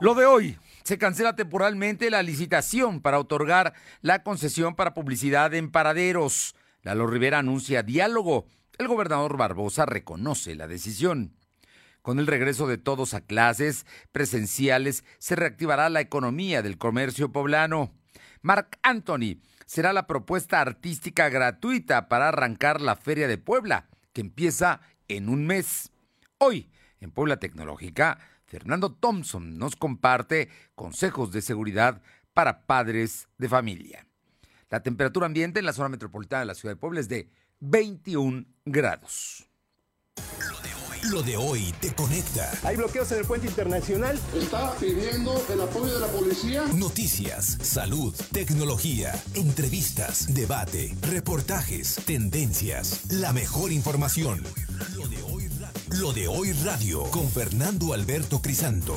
Lo de hoy, se cancela temporalmente la licitación para otorgar la concesión para publicidad en paraderos. Lalo Rivera anuncia diálogo. El gobernador Barbosa reconoce la decisión. Con el regreso de todos a clases presenciales, se reactivará la economía del comercio poblano. Mark Anthony será la propuesta artística gratuita para arrancar la Feria de Puebla, que empieza en un mes. Hoy, en Puebla Tecnológica, Fernando Thompson nos comparte consejos de seguridad para padres de familia. La temperatura ambiente en la zona metropolitana de la ciudad de Puebla es de 21 grados. Lo de hoy te conecta. Hay bloqueos en el puente internacional. Está pidiendo el apoyo de la policía. Noticias, salud, tecnología, entrevistas, debate, reportajes, tendencias, la mejor información. Lo de hoy lo de hoy radio con Fernando Alberto Crisanto.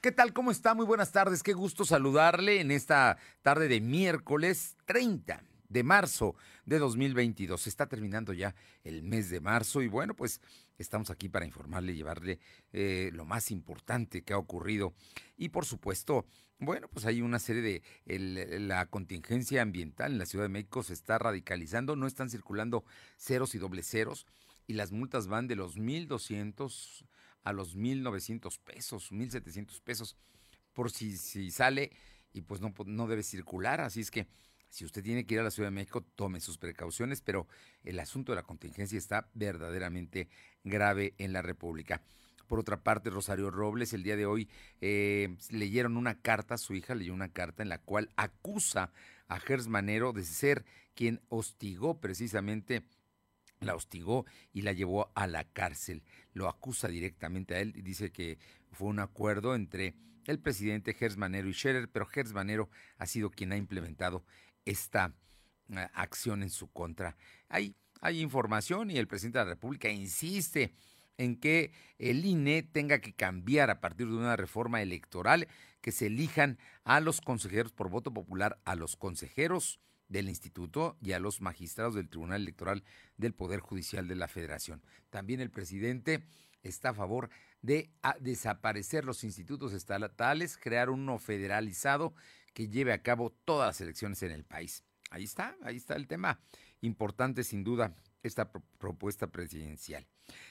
¿Qué tal? ¿Cómo está? Muy buenas tardes. Qué gusto saludarle en esta tarde de miércoles 30 de marzo de 2022. Se está terminando ya el mes de marzo y bueno, pues estamos aquí para informarle llevarle eh, lo más importante que ha ocurrido. Y por supuesto, bueno, pues hay una serie de la contingencia ambiental en la Ciudad de México se está radicalizando, no están circulando ceros y doble ceros y las multas van de los 1.200 a los 1.900 pesos, 1.700 pesos por si, si sale y pues no, no debe circular. Así es que si usted tiene que ir a la Ciudad de México, tome sus precauciones, pero el asunto de la contingencia está verdaderamente grave en la República. Por otra parte, Rosario Robles, el día de hoy eh, leyeron una carta, su hija leyó una carta en la cual acusa a Gers Manero de ser quien hostigó precisamente la hostigó y la llevó a la cárcel. Lo acusa directamente a él y dice que fue un acuerdo entre el presidente Gers Manero y Scherer, pero Gers Manero ha sido quien ha implementado esta eh, acción en su contra. Hay, hay información y el presidente de la República insiste en que el INE tenga que cambiar a partir de una reforma electoral que se elijan a los consejeros por voto popular, a los consejeros del instituto y a los magistrados del Tribunal Electoral del Poder Judicial de la Federación. También el presidente está a favor de desaparecer los institutos estatales, crear uno federalizado que lleve a cabo todas las elecciones en el país. Ahí está, ahí está el tema. Importante sin duda esta propuesta presidencial.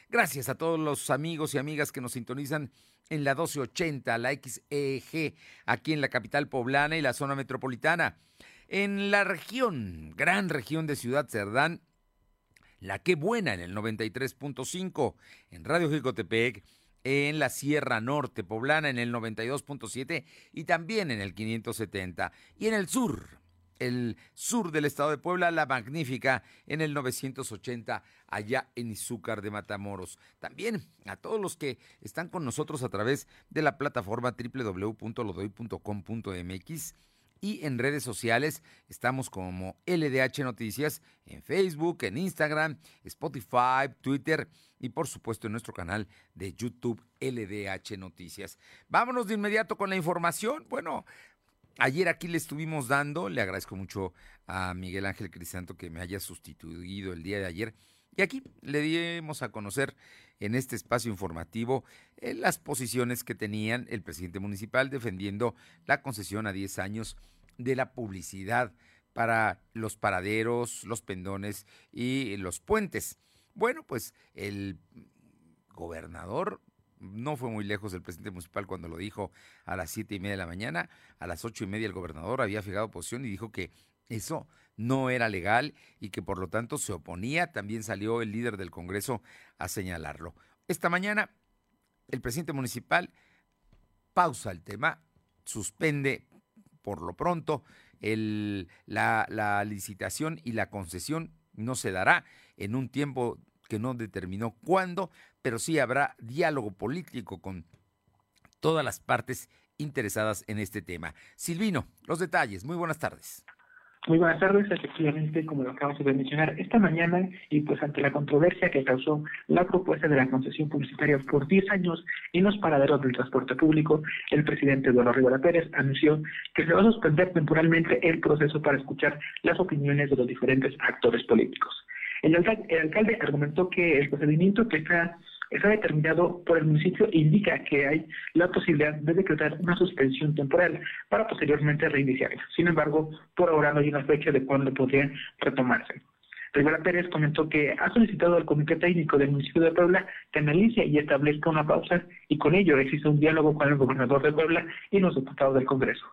Gracias a todos los amigos y amigas que nos sintonizan en la 1280, la XEG, aquí en la capital poblana y la zona metropolitana. En la región, gran región de Ciudad Cerdán, la que buena en el 93.5, en Radio Jicotepec, en la Sierra Norte Poblana en el 92.7 y también en el 570. Y en el sur, el sur del estado de Puebla, La Magnífica, en el 980, allá en Izúcar de Matamoros. También a todos los que están con nosotros a través de la plataforma www.lodoy.com.mx y en redes sociales estamos como LDH Noticias en Facebook, en Instagram, Spotify, Twitter y por supuesto en nuestro canal de YouTube LDH Noticias. Vámonos de inmediato con la información. Bueno, ayer aquí le estuvimos dando, le agradezco mucho a Miguel Ángel Crisanto que me haya sustituido el día de ayer. Y aquí le dimos a conocer en este espacio informativo eh, las posiciones que tenían el presidente municipal defendiendo la concesión a 10 años de la publicidad para los paraderos, los pendones y los puentes. Bueno, pues el gobernador no fue muy lejos del presidente municipal cuando lo dijo a las siete y media de la mañana. A las ocho y media el gobernador había fijado posición y dijo que eso no era legal y que por lo tanto se oponía. También salió el líder del Congreso a señalarlo. Esta mañana el presidente municipal pausa el tema, suspende por lo pronto, el, la, la licitación y la concesión no se dará en un tiempo que no determinó cuándo, pero sí habrá diálogo político con todas las partes interesadas en este tema. Silvino, los detalles. Muy buenas tardes. Muy buenas tardes, efectivamente, como lo acabamos de mencionar esta mañana, y pues ante la controversia que causó la propuesta de la concesión publicitaria por 10 años en los paraderos del transporte público, el presidente Eduardo Rivera Pérez anunció que se va a suspender temporalmente el proceso para escuchar las opiniones de los diferentes actores políticos. El alcalde argumentó que el procedimiento que está está determinado por el municipio e indica que hay la posibilidad de decretar una suspensión temporal para posteriormente reiniciarla. Sin embargo, por ahora no hay una fecha de cuándo podría retomarse. Rivera Pérez comentó que ha solicitado al Comité Técnico del municipio de Puebla que analice y establezca una pausa y con ello existe un diálogo con el gobernador de Puebla y los diputados del Congreso.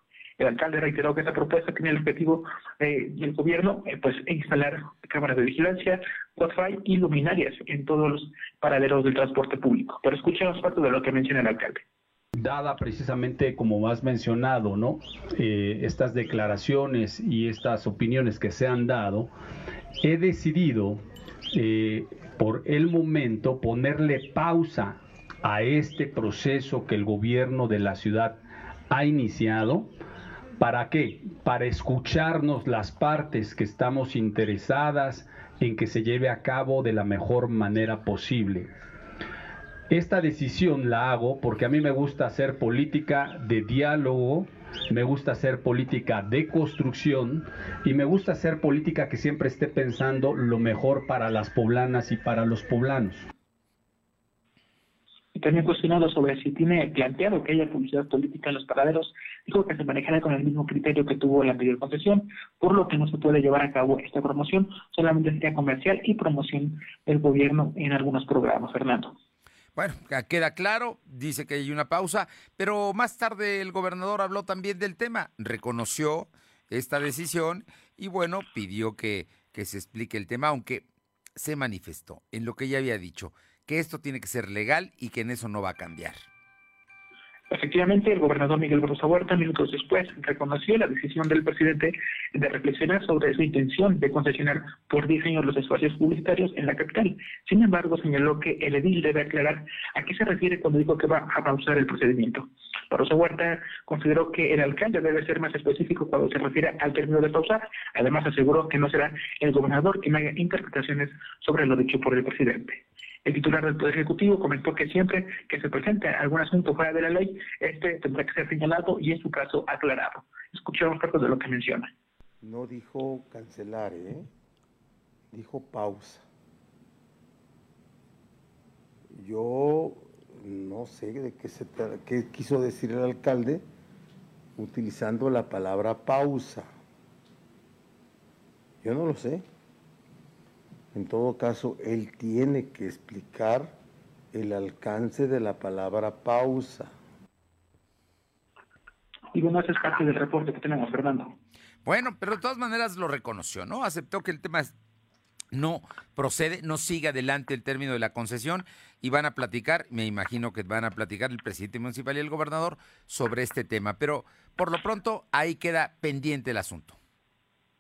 El alcalde reiteró que esa propuesta tiene el objetivo eh, del gobierno eh, pues instalar cámaras de vigilancia, Wi-Fi y luminarias en todos los paraderos del transporte público. Pero escuchemos parte de lo que menciona el alcalde dada precisamente como has mencionado, ¿no? Eh, estas declaraciones y estas opiniones que se han dado, he decidido eh, por el momento ponerle pausa a este proceso que el gobierno de la ciudad ha iniciado. ¿Para qué? Para escucharnos las partes que estamos interesadas en que se lleve a cabo de la mejor manera posible. Esta decisión la hago porque a mí me gusta hacer política de diálogo, me gusta hacer política de construcción y me gusta hacer política que siempre esté pensando lo mejor para las poblanas y para los poblanos. También cuestionado sobre si tiene planteado que haya publicidad política en los paraderos, dijo que se manejará con el mismo criterio que tuvo la anterior concesión, por lo que no se puede llevar a cabo esta promoción, solamente sería comercial y promoción del gobierno en algunos programas, Fernando. Bueno, queda claro, dice que hay una pausa, pero más tarde el gobernador habló también del tema, reconoció esta decisión y bueno, pidió que, que se explique el tema, aunque se manifestó en lo que ya había dicho, que esto tiene que ser legal y que en eso no va a cambiar. Efectivamente, el gobernador Miguel Barroso Huerta, minutos después, reconoció la decisión del presidente de reflexionar sobre su intención de concesionar por diseño los espacios publicitarios en la capital. Sin embargo, señaló que el edil debe aclarar a qué se refiere cuando dijo que va a pausar el procedimiento. Barroso Huerta consideró que el alcalde debe ser más específico cuando se refiere al término de pausar. Además, aseguró que no será el gobernador quien haga interpretaciones sobre lo dicho por el presidente. El titular del Poder Ejecutivo comentó que siempre que se presente algún asunto fuera de la ley, este tendrá que ser señalado y en su caso aclarado. Escuchamos parte de lo que menciona. No dijo cancelar, ¿eh? dijo pausa. Yo no sé de qué, se qué quiso decir el alcalde utilizando la palabra pausa. Yo no lo sé. En todo caso, él tiene que explicar el alcance de la palabra pausa. Y bueno, ese es parte del reporte que tenemos, Fernando. Bueno, pero de todas maneras lo reconoció, ¿no? Aceptó que el tema no procede, no sigue adelante el término de la concesión y van a platicar, me imagino que van a platicar el presidente municipal y el gobernador sobre este tema, pero por lo pronto ahí queda pendiente el asunto.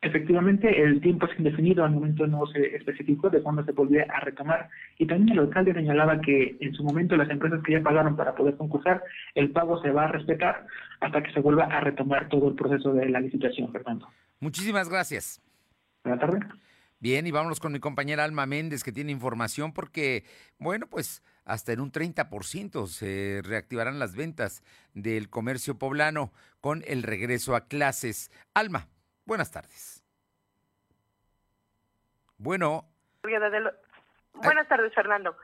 Efectivamente, el tiempo es indefinido, al momento no se especificó de cuándo se volvía a retomar. Y también el alcalde señalaba que en su momento las empresas que ya pagaron para poder concursar, el pago se va a respetar hasta que se vuelva a retomar todo el proceso de la licitación, Fernando. Muchísimas gracias. Buenas tardes. Bien, y vámonos con mi compañera Alma Méndez, que tiene información porque, bueno, pues hasta en un 30% se reactivarán las ventas del comercio poblano con el regreso a clases. Alma, buenas tardes. Bueno. Buenas tardes, Fernando.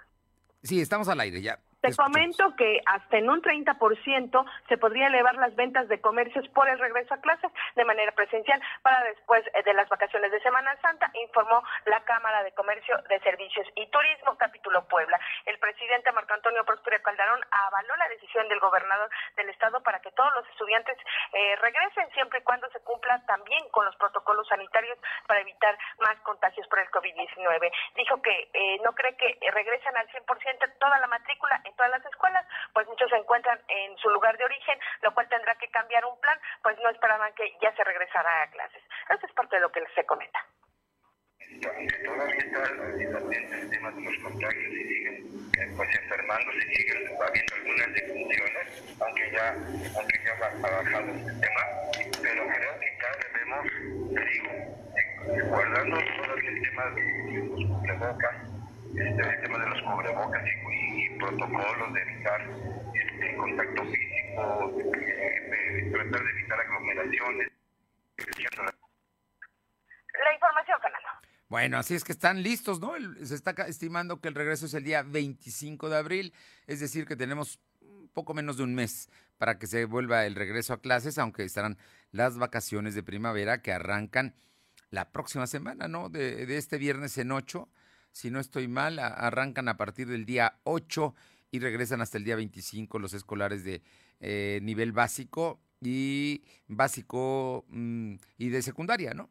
Sí, estamos al aire ya. Te comento que hasta en un 30% se podría elevar las ventas de comercios por el regreso a clases de manera presencial para después eh, de las vacaciones de Semana Santa, informó la Cámara de Comercio de Servicios y Turismo, capítulo Puebla. El presidente Marco Antonio Próspero Calderón avaló la decisión del gobernador del estado para que todos los estudiantes eh, regresen siempre y cuando se cumpla también con los protocolos sanitarios para evitar más contagios por el COVID-19. Dijo que eh, no cree que regresen al 100% toda la matrícula en todas las escuelas, pues muchos se encuentran en su lugar de origen, lo cual tendrá que cambiar un plan, pues no esperaban que ya se regresara a clases. Eso es parte de lo que se comenta. Todavía está el tema de los contagios y siguen pues enfermándose, siguen habiendo algunas defunciones, aunque ya, aunque ya ha bajado este tema, pero creo que cada debemos, digo, eh, guardando todo el tema de los cubrebocas, este, el tema de los cubrebocas y protocolos de evitar este, contacto físico, de, tratar de evitar aglomeraciones. La información, Fernando. Bueno, así es que están listos, ¿no? se está estimando que el regreso es el día 25 de abril, es decir, que tenemos poco menos de un mes para que se vuelva el regreso a clases, aunque estarán las vacaciones de primavera que arrancan la próxima semana, ¿no? De, este viernes en 8, si no estoy mal, arrancan a partir del día 8 y regresan hasta el día 25 los escolares de eh, nivel básico y básico mm, y de secundaria, ¿no?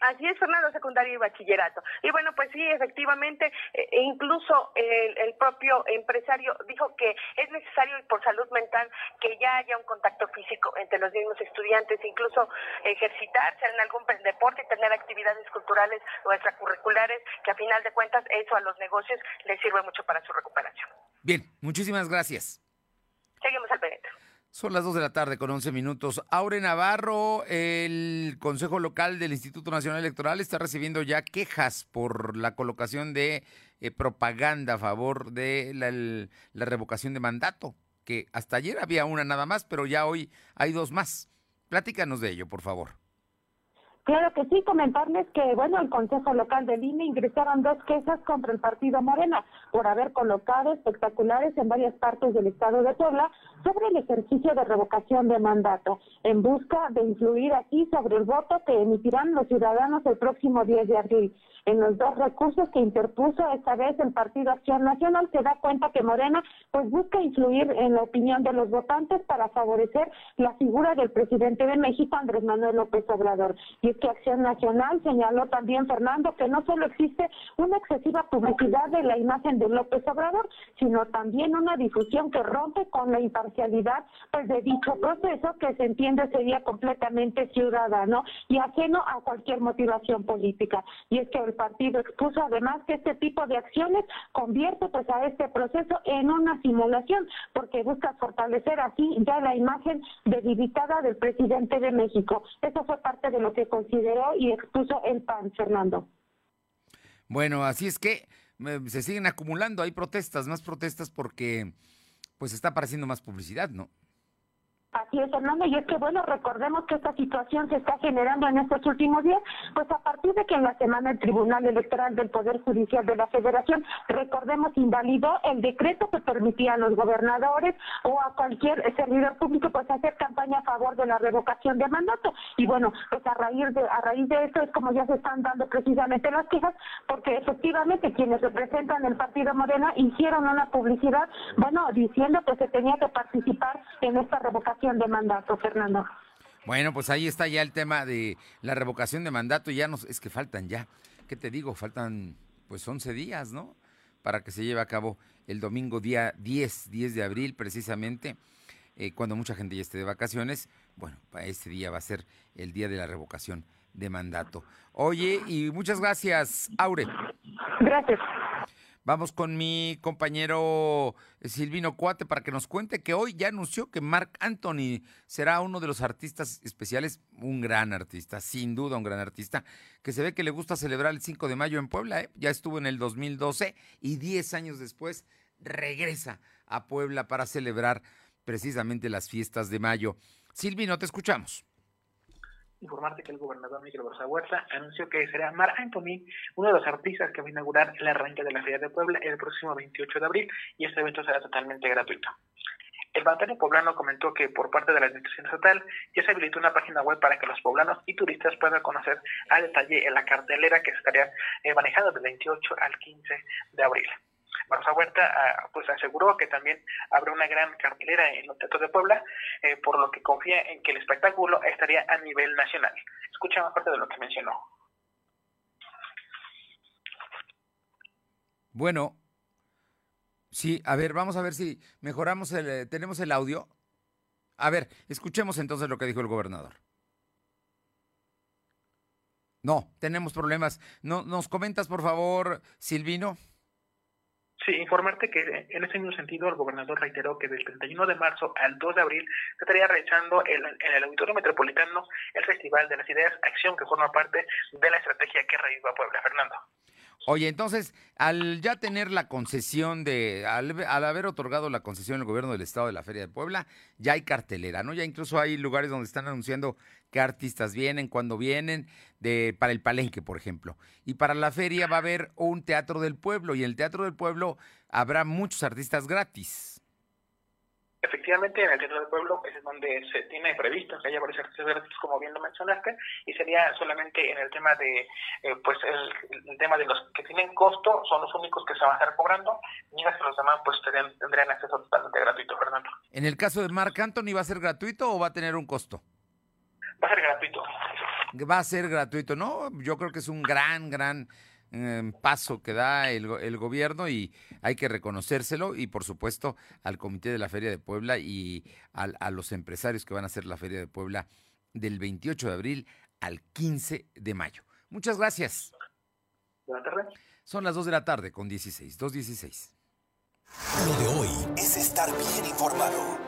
Así es, Fernando, secundario y bachillerato. Y bueno, pues sí, efectivamente, eh, e incluso el, propio empresario dijo que es necesario por salud mental que ya haya un contacto físico entre los mismos estudiantes, incluso ejercitarse en algún deporte y tener actividades culturales o extracurriculares, que a final de cuentas eso a los negocios les sirve mucho para su recuperación. Bien, muchísimas gracias. Seguimos al pendiente. Son las 2 de la tarde con 11 minutos. Aure Navarro, el Consejo Local del Instituto Nacional Electoral está recibiendo ya quejas por la colocación de eh, propaganda a favor de la revocación de mandato, que hasta ayer había una nada más, pero ya hoy hay dos más. Platícanos de ello, por favor. Claro que sí, comentarles que, bueno, el Consejo Local de INE ingresaron dos quejas contra el partido Morena por haber colocado espectaculares en varias partes del estado de Puebla sobre el ejercicio de revocación de mandato, en busca de influir aquí sobre el voto que emitirán los ciudadanos el próximo 10 de abril en los dos recursos que interpuso esta vez el Partido Acción Nacional, se da cuenta que Morena pues busca influir en la opinión de los votantes para favorecer la figura del presidente de México, Andrés Manuel López Obrador. Y que Acción Nacional señaló también, Fernando, que no solo existe una excesiva publicidad de la imagen de López Obrador, sino también una difusión que rompe con la imparcialidad pues, de dicho proceso que se entiende sería completamente ciudadano y ajeno a cualquier motivación política. Y es que el partido expuso además que este tipo de acciones convierte pues a este proceso en una simulación porque busca fortalecer así ya la imagen debilitada del presidente de México. Eso fue parte de lo que consideró y expuso el PAN, Fernando. Bueno, así es que se siguen acumulando, hay protestas, más protestas porque pues está apareciendo más publicidad, ¿no? Así es, Fernando, y es que, bueno, recordemos que esta situación se está generando en estos últimos días, pues a partir de que en la semana el Tribunal Electoral del Poder Judicial de la Federación, recordemos, invalidó el decreto que permitía a los gobernadores o a cualquier servidor público, pues hacer campaña a favor de la revocación de mandato. Y bueno, pues a raíz de, a raíz de esto es como ya se están dando precisamente las quejas, porque efectivamente quienes representan el Partido Morena hicieron una publicidad, bueno, diciendo que se tenía que participar en esta revocación de mandato, Fernando. Bueno, pues ahí está ya el tema de la revocación de mandato. Ya nos, es que faltan ya, ¿qué te digo? Faltan pues 11 días, ¿no? Para que se lleve a cabo el domingo día 10, 10 de abril precisamente, eh, cuando mucha gente ya esté de vacaciones. Bueno, para este día va a ser el día de la revocación de mandato. Oye, y muchas gracias, Aure. Gracias. Vamos con mi compañero eh, Silvino Cuate para que nos cuente que hoy ya anunció que Mark Anthony será uno de los artistas especiales, un gran artista, sin duda un gran artista, que se ve que le gusta celebrar el 5 de mayo en Puebla. ¿eh? Ya estuvo en el 2012 y 10 años después regresa a Puebla para celebrar precisamente las fiestas de mayo. Silvino, te escuchamos informarte que el gobernador Miguel Barza Huerta anunció que será Mar Anthony uno de los artistas que va a inaugurar el arranque de la Feria de Puebla el próximo 28 de abril y este evento será totalmente gratuito. El mandatario poblano comentó que por parte de la administración estatal ya se habilitó una página web para que los poblanos y turistas puedan conocer a detalle la cartelera que estaría eh, manejada del 28 al 15 de abril. Barça Huerta ah, pues aseguró que también habrá una gran cartelera en los teatros de Puebla, eh, por lo que confía en que el espectáculo estaría a nivel nacional. Escucha más parte de lo que mencionó. Bueno, sí, a ver, vamos a ver si mejoramos el, eh, tenemos el audio. A ver, escuchemos entonces lo que dijo el gobernador. No, tenemos problemas. No, ¿Nos comentas, por favor, Silvino? Sí, informarte que en ese mismo sentido el gobernador reiteró que del 31 de marzo al 2 de abril se estaría realizando en el Auditorio Metropolitano el Festival de las Ideas Acción que forma parte de la estrategia que reviva Puebla. Fernando. Oye, entonces, al ya tener la concesión de, al, al, haber otorgado la concesión el gobierno del estado de la Feria de Puebla, ya hay cartelera, ¿no? Ya incluso hay lugares donde están anunciando qué artistas vienen, cuándo vienen, de, para el palenque, por ejemplo. Y para la feria va a haber un teatro del pueblo, y en el teatro del pueblo habrá muchos artistas gratis. Efectivamente, en el Teatro del Pueblo es donde se tiene previsto que haya varios artistas gratis, como bien lo mencionaste, y sería solamente en el tema de, eh, pues el, el, tema de los que tienen costo, son los únicos que se van a estar cobrando, mientras que los demás pues tendrían, tendrían acceso totalmente gratuito, Fernando. En el caso de Marc Anthony, ¿va a ser gratuito o va a tener un costo? Va a ser gratuito. Va a ser gratuito, ¿no? Yo creo que es un gran, gran eh, paso que da el, el, gobierno y hay que reconocérselo y por supuesto al Comité de la Feria de Puebla y al, a los empresarios que van a hacer la Feria de Puebla del 28 de abril al 15 de mayo. Muchas gracias. Buenas tardes. Son las 2 de la tarde con 16, 2.16. Lo de hoy es estar bien informado.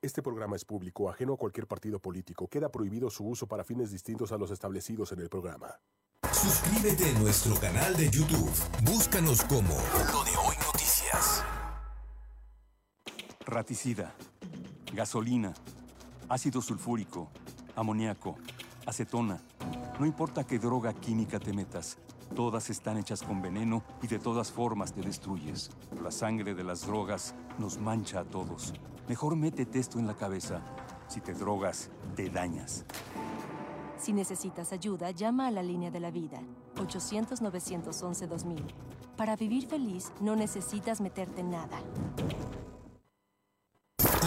Este programa es público, ajeno a cualquier partido político. Queda prohibido su uso para fines distintos a los establecidos en el programa. Suscríbete a nuestro canal de YouTube. Búscanos como Lo de Hoy Noticias. Raticida, gasolina, ácido sulfúrico, amoníaco, acetona. No importa qué droga química te metas, todas están hechas con veneno y de todas formas te destruyes. La sangre de las drogas nos mancha a todos. Mejor métete esto en la cabeza. Si te drogas, te dañas. Si necesitas ayuda, llama a la línea de la vida, 800-911-2000. Para vivir feliz, no necesitas meterte en nada.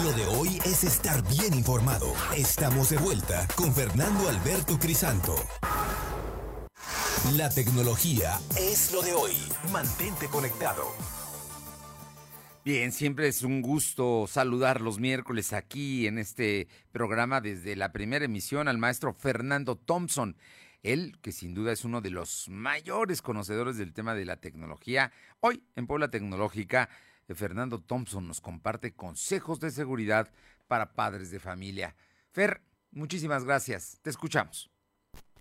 Lo de hoy es estar bien informado. Estamos de vuelta con Fernando Alberto Crisanto. La tecnología es lo de hoy. Mantente conectado. Bien, siempre es un gusto saludar los miércoles aquí en este programa desde la primera emisión al maestro Fernando Thompson. Él, que sin duda es uno de los mayores conocedores del tema de la tecnología. Hoy, en Puebla Tecnológica, Fernando Thompson nos comparte consejos de seguridad para padres de familia. Fer, muchísimas gracias. Te escuchamos.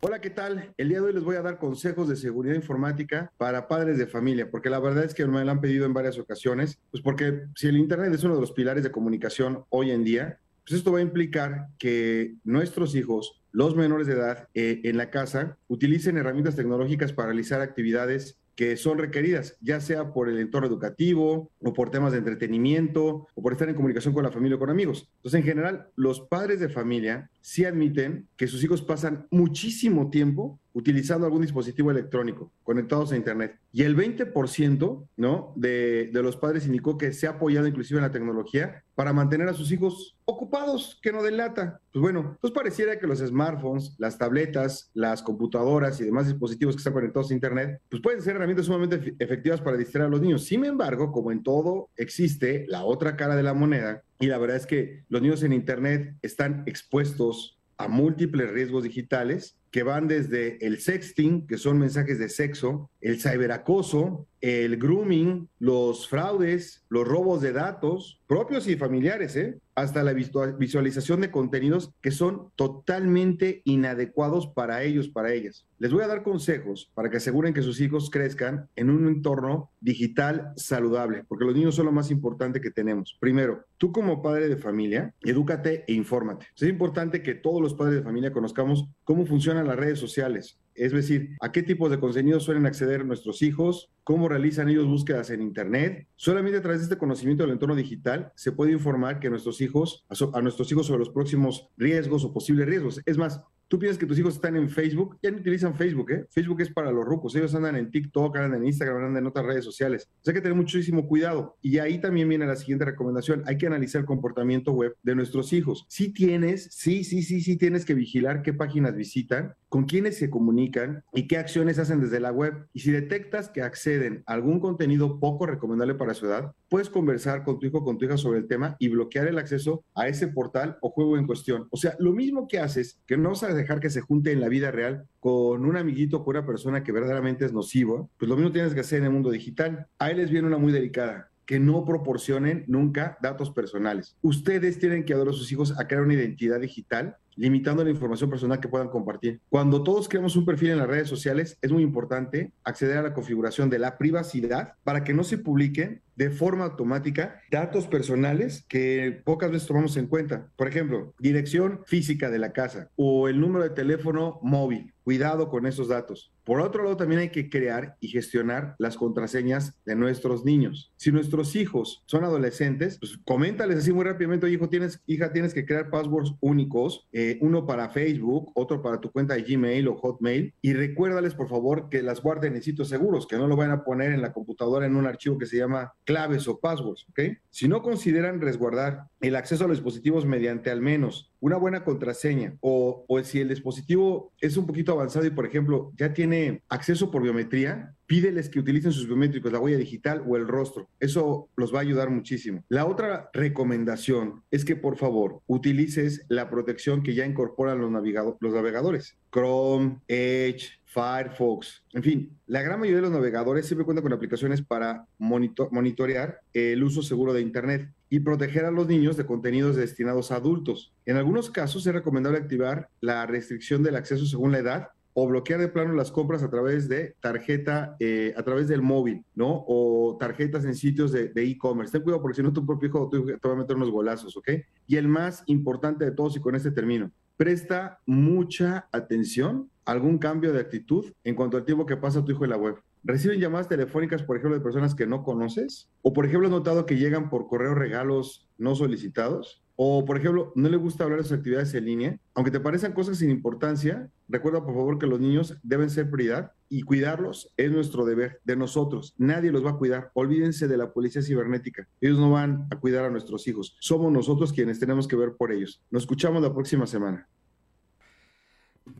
Hola, ¿qué tal? El día de hoy les voy a dar consejos de seguridad informática para padres de familia, porque la verdad es que me lo han pedido en varias ocasiones, pues porque si el Internet es uno de los pilares de comunicación hoy en día, pues esto va a implicar que nuestros hijos, los menores de edad eh, en la casa, utilicen herramientas tecnológicas para realizar actividades que son requeridas, ya sea por el entorno educativo o por temas de entretenimiento o por estar en comunicación con la familia o con amigos. Entonces, en general, los padres de familia sí admiten que sus hijos pasan muchísimo tiempo utilizando algún dispositivo electrónico conectados a Internet. Y el 20% ¿no? de, de los padres indicó que se ha apoyado inclusive en la tecnología para mantener a sus hijos ocupados, que no delata. Pues bueno, pues pareciera que los smartphones, las tabletas, las computadoras y demás dispositivos que están conectados a Internet, pues pueden ser herramientas sumamente efectivas para distraer a los niños. Sin embargo, como en todo, existe la otra cara de la moneda y la verdad es que los niños en Internet están expuestos a múltiples riesgos digitales que van desde el sexting, que son mensajes de sexo, el ciberacoso, el grooming, los fraudes, los robos de datos propios y familiares, ¿eh? hasta la visualización de contenidos que son totalmente inadecuados para ellos, para ellas. Les voy a dar consejos para que aseguren que sus hijos crezcan en un entorno digital saludable, porque los niños son lo más importante que tenemos. Primero, tú como padre de familia, edúcate e infórmate. Es importante que todos los padres de familia conozcamos cómo funcionan las redes sociales, es decir, a qué tipos de contenidos suelen acceder nuestros hijos, cómo realizan ellos búsquedas en Internet. Solamente a través de este conocimiento del entorno digital se puede informar que nuestros hijos, a nuestros hijos sobre los próximos riesgos o posibles riesgos. Es más, Tú piensas que tus hijos están en Facebook, ya no utilizan Facebook, ¿eh? Facebook es para los rucos, ellos andan en TikTok, andan en Instagram, andan en otras redes sociales. O sea, hay que tener muchísimo cuidado. Y ahí también viene la siguiente recomendación, hay que analizar el comportamiento web de nuestros hijos. Si tienes, sí, sí, sí, sí tienes que vigilar qué páginas visitan, con quiénes se comunican y qué acciones hacen desde la web. Y si detectas que acceden a algún contenido poco recomendable para su edad, puedes conversar con tu hijo o con tu hija sobre el tema y bloquear el acceso a ese portal o juego en cuestión. O sea, lo mismo que haces, que no vas a dejar que se junte en la vida real con un amiguito o con una persona que verdaderamente es nocivo, pues lo mismo tienes que hacer en el mundo digital. Ahí les viene una muy delicada que no proporcionen nunca datos personales. Ustedes tienen que ayudar a sus hijos a crear una identidad digital limitando la información personal que puedan compartir. Cuando todos creamos un perfil en las redes sociales, es muy importante acceder a la configuración de la privacidad para que no se publiquen de forma automática datos personales que pocas veces tomamos en cuenta. Por ejemplo, dirección física de la casa o el número de teléfono móvil. Cuidado con esos datos. Por otro lado, también hay que crear y gestionar las contraseñas de nuestros niños. Si nuestros hijos son adolescentes, pues coméntales así muy rápidamente, hijo, tienes, hija, tienes que crear passwords únicos, eh, uno para Facebook, otro para tu cuenta de Gmail o Hotmail, y recuérdales, por favor, que las guarden en sitios seguros, que no lo vayan a poner en la computadora en un archivo que se llama claves o passwords, ¿ok? Si no consideran resguardar el acceso a los dispositivos mediante al menos una buena contraseña o, o si el dispositivo es un poquito avanzado y, por ejemplo, ya tiene acceso por biometría, pídeles que utilicen sus biométricos, la huella digital o el rostro. Eso los va a ayudar muchísimo. La otra recomendación es que por favor utilices la protección que ya incorporan los, navegadores. Chrome, Edge, Firefox, en fin, la gran mayoría de los navegadores siempre cuentan con aplicaciones para monitorear el uso seguro de Internet y proteger a los niños de contenidos destinados a adultos. En algunos casos es recomendable activar la restricción del acceso según la edad o bloquear de plano las compras a través de tarjeta, eh, a través del móvil, ¿no? O tarjetas en sitios de e-commerce. Ten cuidado porque si no tu propio hijo te va a meter unos golazos, ¿ok? Y el más importante de todos, y con este término, presta mucha atención a algún cambio de actitud en cuanto al tiempo que pasa tu hijo en la web. ¿Reciben llamadas telefónicas, por ejemplo, de personas que no conoces? ¿O, por ejemplo, has notado que llegan por correo regalos no solicitados? O, por ejemplo, no le gusta hablar de sus actividades en línea. Aunque te parezcan cosas sin importancia, recuerda por favor que los niños deben ser prioridad y cuidarlos es nuestro deber, de nosotros. Nadie los va a cuidar. Olvídense de la policía cibernética. Ellos no van a cuidar a nuestros hijos. Somos nosotros quienes tenemos que ver por ellos. Nos escuchamos la próxima semana.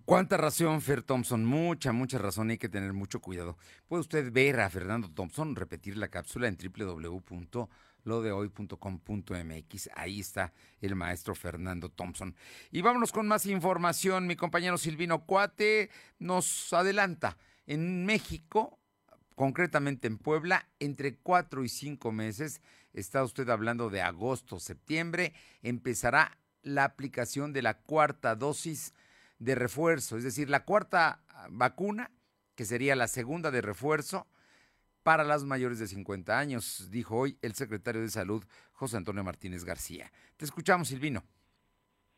Cuánta razón, Fer Thompson, mucha, mucha razón, hay que tener mucho cuidado. Puede usted ver a Fernando Thompson repetir la cápsula en www.lodehoy.com.mx. Ahí está el maestro Fernando Thompson. Y vámonos con más información. Mi compañero Silvino Cuate nos adelanta. En México, concretamente en Puebla, entre cuatro y cinco meses, está usted hablando de agosto, septiembre, empezará la aplicación de la cuarta dosis de refuerzo, es decir, la cuarta vacuna, que sería la segunda de refuerzo para las mayores de 50 años, dijo hoy el secretario de Salud, José Antonio Martínez García. Te escuchamos, Silvino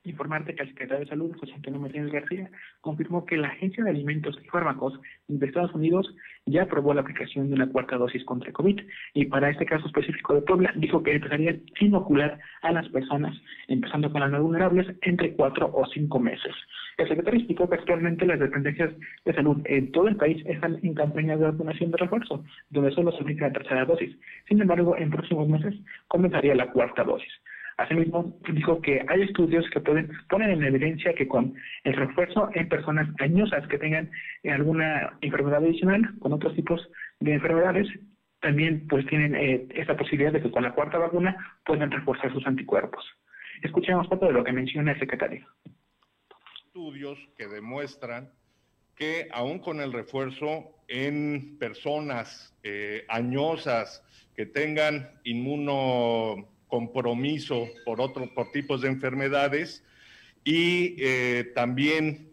informarte que el secretario de Salud, José Antonio Martínez García, confirmó que la Agencia de Alimentos y Fármacos de Estados Unidos ya aprobó la aplicación de una cuarta dosis contra COVID y para este caso específico de Puebla dijo que empezaría a inocular a las personas, empezando con las más vulnerables, entre cuatro o cinco meses. El secretario explicó que actualmente las dependencias de salud en todo el país están en campaña de vacunación de refuerzo, donde solo se aplica la tercera dosis. Sin embargo, en próximos meses comenzaría la cuarta dosis. Asimismo, dijo que hay estudios que pueden poner en evidencia que con el refuerzo en personas añosas que tengan alguna enfermedad adicional, con otros tipos de enfermedades, también pues tienen eh, esta posibilidad de que con la cuarta vacuna puedan reforzar sus anticuerpos. Escuchemos poco de lo que menciona el secretario. Estudios que demuestran que aún con el refuerzo en personas eh, añosas que tengan inmuno compromiso por, otro, por tipos de enfermedades y eh, también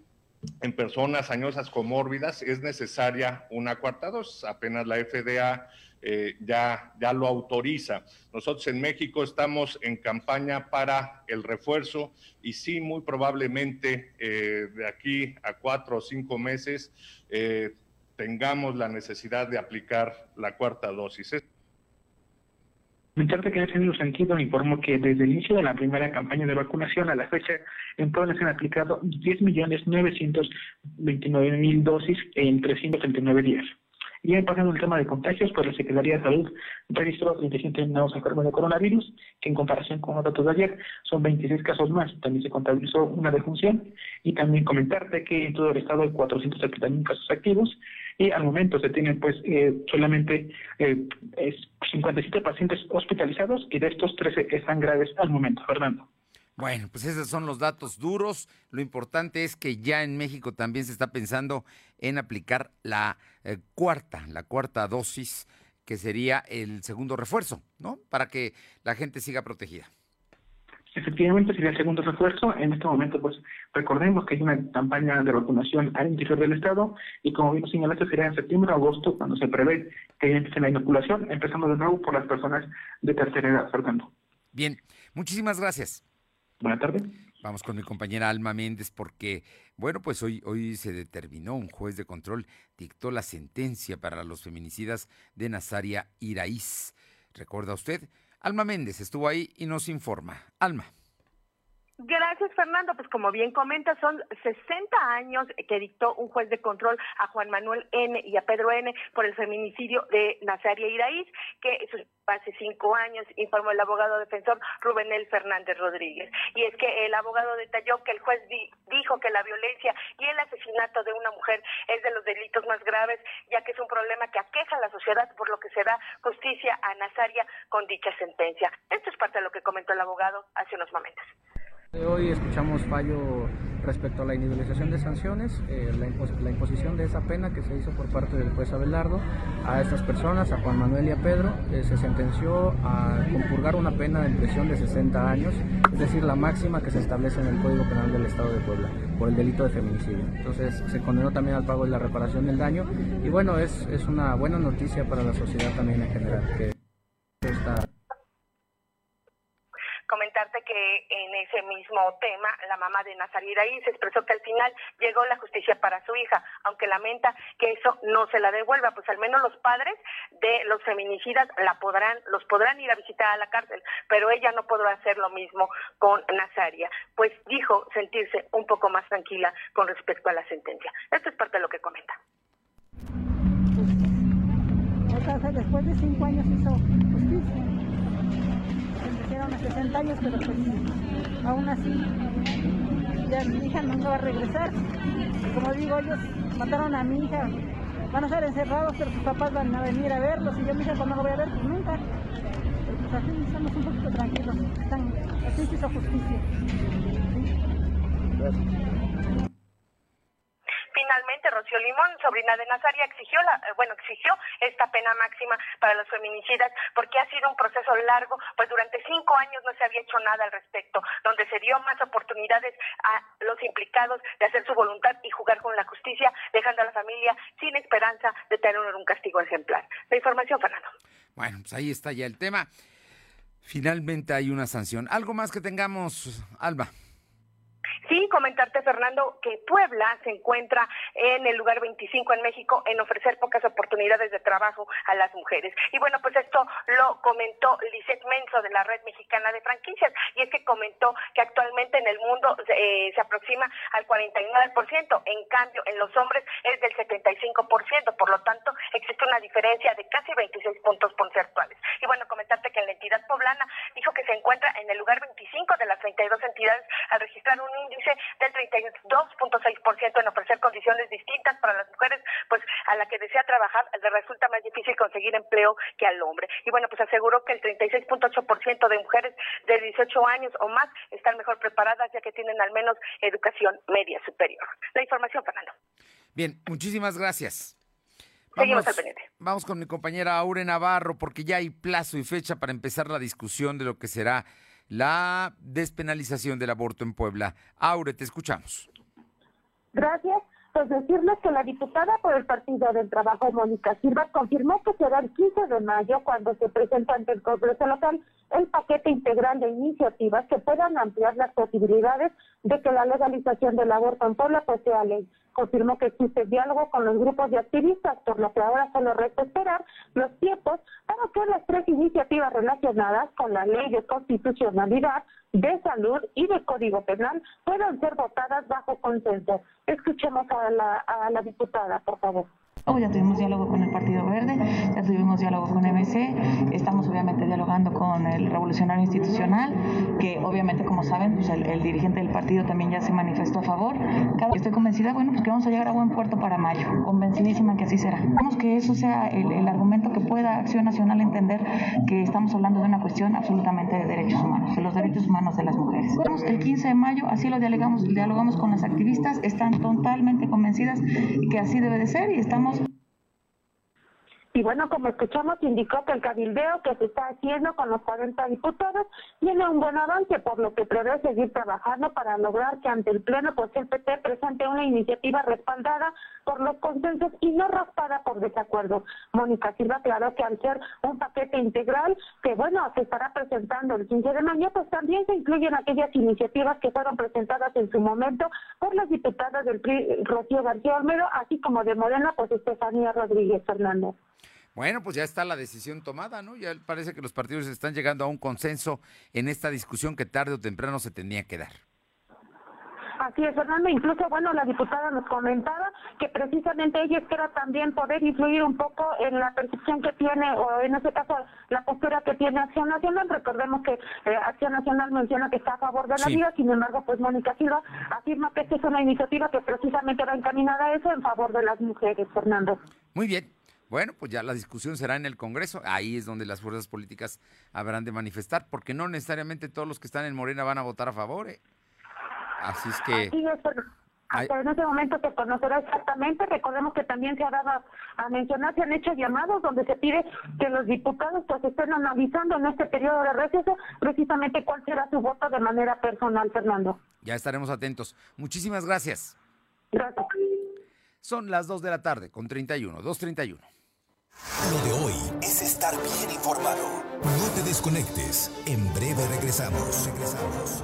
en personas añosas comórbidas es necesaria una cuarta dosis. Apenas la FDA eh, ya, ya lo autoriza. Nosotros en México estamos en campaña para el refuerzo y sí, muy probablemente eh, de aquí a cuatro o cinco meses tengamos la necesidad de aplicar la cuarta dosis. Mientras que en mismo sentido informó que desde el inicio de la primera campaña de vacunación a la fecha, en Puebla se han aplicado 10.929.000 dosis en 339 días. Y en pasando el tema de contagios, pues la Secretaría de Salud registró 37 nuevos enfermos de coronavirus, que en comparación con los datos de ayer son 26 casos más. También se contabilizó una defunción y también comentarte que en todo el estado hay 471 casos activos y al momento se tienen pues eh, solamente eh, 57 pacientes hospitalizados y de estos 13 están graves al momento, Fernando. Bueno, pues esos son los datos duros. Lo importante es que ya en México también se está pensando en aplicar la eh, cuarta, la cuarta dosis, que sería el segundo refuerzo, ¿no? Para que la gente siga protegida. Efectivamente, sería el segundo refuerzo. En este momento, pues recordemos que hay una campaña de vacunación al interior del Estado y como bien señalaste, será en septiembre o agosto cuando se prevé que empiece la inoculación, empezando de nuevo por las personas de tercera edad, Fernando. Bien, muchísimas gracias. Buenas tardes. Vamos con mi compañera Alma Méndez porque, bueno, pues hoy, hoy se determinó, un juez de control dictó la sentencia para los feminicidas de Nazaria Iraíz. ¿Recuerda usted? Alma Méndez estuvo ahí y nos informa. Alma. Gracias, Fernando. Pues como bien comenta, son 60 años que dictó un juez de control a Juan Manuel N. y a Pedro N. por el feminicidio de Nazaria Iraíz, que hace cinco años informó el abogado defensor Rubenel Fernández Rodríguez. Y es que el abogado detalló que el juez dijo que la violencia y el asesinato de una mujer es de los delitos más graves, ya que es un problema que aqueja a la sociedad, por lo que se da justicia a Nazaria con dicha sentencia. Esto es parte de lo que comentó el abogado hace unos momentos. Hoy escuchamos fallo respecto a la individualización de sanciones, eh, la, imposición de esa pena que se hizo por parte del juez Abelardo a estas personas, a Juan Manuel y a Pedro, eh, se sentenció a compurgar una pena de prisión de 60 años, es decir, la máxima que se establece en el Código Penal del Estado de Puebla por el delito de feminicidio. Entonces se condenó también al pago de la reparación del daño y bueno, es, es una buena noticia para la sociedad también en general. Que esta comentarte que en ese mismo tema la mamá de Nazaria se expresó que al final llegó la justicia para su hija, aunque lamenta que eso no se la devuelva, pues al menos los padres de los feminicidas la podrán, los podrán ir a visitar a la cárcel, pero ella no podrá hacer lo mismo con Nazaria, pues dijo sentirse un poco más tranquila con respecto a la sentencia. Esto es parte de lo que comenta. después de cinco años hizo a 60 años, pero pues aún así ya mi hija nunca va a regresar. Como digo, ellos mataron a mi hija, van a ser encerrados, pero sus papás van a venir a verlos y yo mi hija cuando no voy a ver, pues nunca. Pues estamos un poquito tranquilos, Están, así se hizo justicia. Finalmente, Rocío Limón, sobrina de Nazaria, exigió la, eh, bueno, exigió esta pena máxima para los feminicidas porque ha sido un proceso largo, pues durante cinco años no se había hecho nada al respecto, donde se dio más oportunidades a los implicados de hacer su voluntad y jugar con la justicia, dejando a la familia sin esperanza de tener un castigo ejemplar. La información, Fernando. Bueno, pues ahí está ya el tema. Finalmente hay una sanción. ¿Algo más que tengamos, Alba? Sí, comentarte, Fernando, que Puebla se encuentra en el lugar 25 en México en ofrecer pocas oportunidades de trabajo a las mujeres. Y bueno, pues esto lo comentó Lisette Menso de la Red Mexicana de Franquicias, y es que comentó que actualmente en el mundo eh, se aproxima al 49%, en cambio en los hombres es del 75%, por lo tanto existe una diferencia de casi 26 puntos porcentuales. Y bueno, comentarte que en la entidad poblana dijo que se encuentra en el lugar 25 de las 32 entidades al registrar un índice del 32.6% en ofrecer condiciones distintas para las mujeres, pues a la que desea trabajar le resulta más difícil conseguir empleo que al hombre. Y bueno, pues aseguró que el 36.8% de mujeres de 18 años o más están mejor preparadas ya que tienen al menos educación media superior. La información, Fernando. Bien, muchísimas gracias. Seguimos al pendiente. Vamos con mi compañera Aure Navarro porque ya hay plazo y fecha para empezar la discusión de lo que será la despenalización del aborto en Puebla. Aure, te escuchamos. Gracias. Pues decirles que la diputada por el Partido del Trabajo, Mónica Silva, confirmó que será el 15 de mayo cuando se presente ante el Congreso local el paquete integral de iniciativas que puedan ampliar las posibilidades de que la legalización del aborto en Puebla pues sea ley confirmó que existe diálogo con los grupos de activistas, por lo que ahora solo resta esperar los tiempos para que las tres iniciativas relacionadas con la ley de constitucionalidad, de salud y de código penal puedan ser votadas bajo consenso. Escuchemos a la, a la diputada, por favor. Ya tuvimos diálogo con el Partido Verde, ya tuvimos diálogo con MC, estamos obviamente dialogando con el Revolucionario Institucional, que obviamente, como saben, pues el, dirigente del partido también ya se manifestó a favor. Estoy convencida, bueno, pues que vamos a llegar a buen puerto para mayo, convencidísima que así será. Vamos que eso sea el, el argumento que pueda Acción Nacional entender que estamos hablando de una cuestión absolutamente de derechos humanos, de los derechos humanos de las mujeres. El 15 de mayo, así lo dialogamos, dialogamos con las activistas, están totalmente convencidas que así debe de ser y estamos y bueno, como escuchamos, indicó que el cabildeo que se está haciendo con los 40 diputados tiene un buen avance, por lo que prevé seguir trabajando para lograr que ante el Pleno, pues el PT presente una iniciativa respaldada por los consensos y no raspada por desacuerdo. Mónica Silva aclaró que al ser un paquete integral, que bueno, se estará presentando el 15 de mayo, pues también se incluyen aquellas iniciativas que fueron presentadas en su momento por las diputadas del PRI, Rocío García Olmedo, así como de Morena, pues Estefanía Rodríguez Fernández. Bueno, pues ya está la decisión tomada, ¿no? Ya parece que los partidos están llegando a un consenso en esta discusión que tarde o temprano se tenía que dar. Así es, Fernando. Incluso, bueno, la diputada nos comentaba que precisamente ella espera también poder influir un poco en la percepción que tiene, o en este caso, la postura que tiene Acción Nacional. Recordemos que eh, Acción Nacional menciona que está a favor de la Sí. vida, sin embargo, pues Mónica Silva afirma que esta es una iniciativa que precisamente va encaminada a eso en favor de las mujeres, Fernando. Muy bien. Bueno, pues ya la discusión será en el Congreso. Ahí es donde las fuerzas políticas habrán de manifestar, porque no necesariamente todos los que están en Morena van a votar a favor. ¿eh? Así es que... Así es, pero hasta en ese momento se conocerá exactamente. Recordemos que también se ha dado a, a mencionar, se han hecho llamados donde se pide que los diputados pues estén analizando en este periodo de receso precisamente cuál será su voto de manera personal, Fernando. Ya estaremos atentos. Muchísimas gracias. Gracias. Son las 2 de la tarde con 31, 2.31. Lo de hoy es estar bien informado. No te desconectes. En breve regresamos. Regresamos.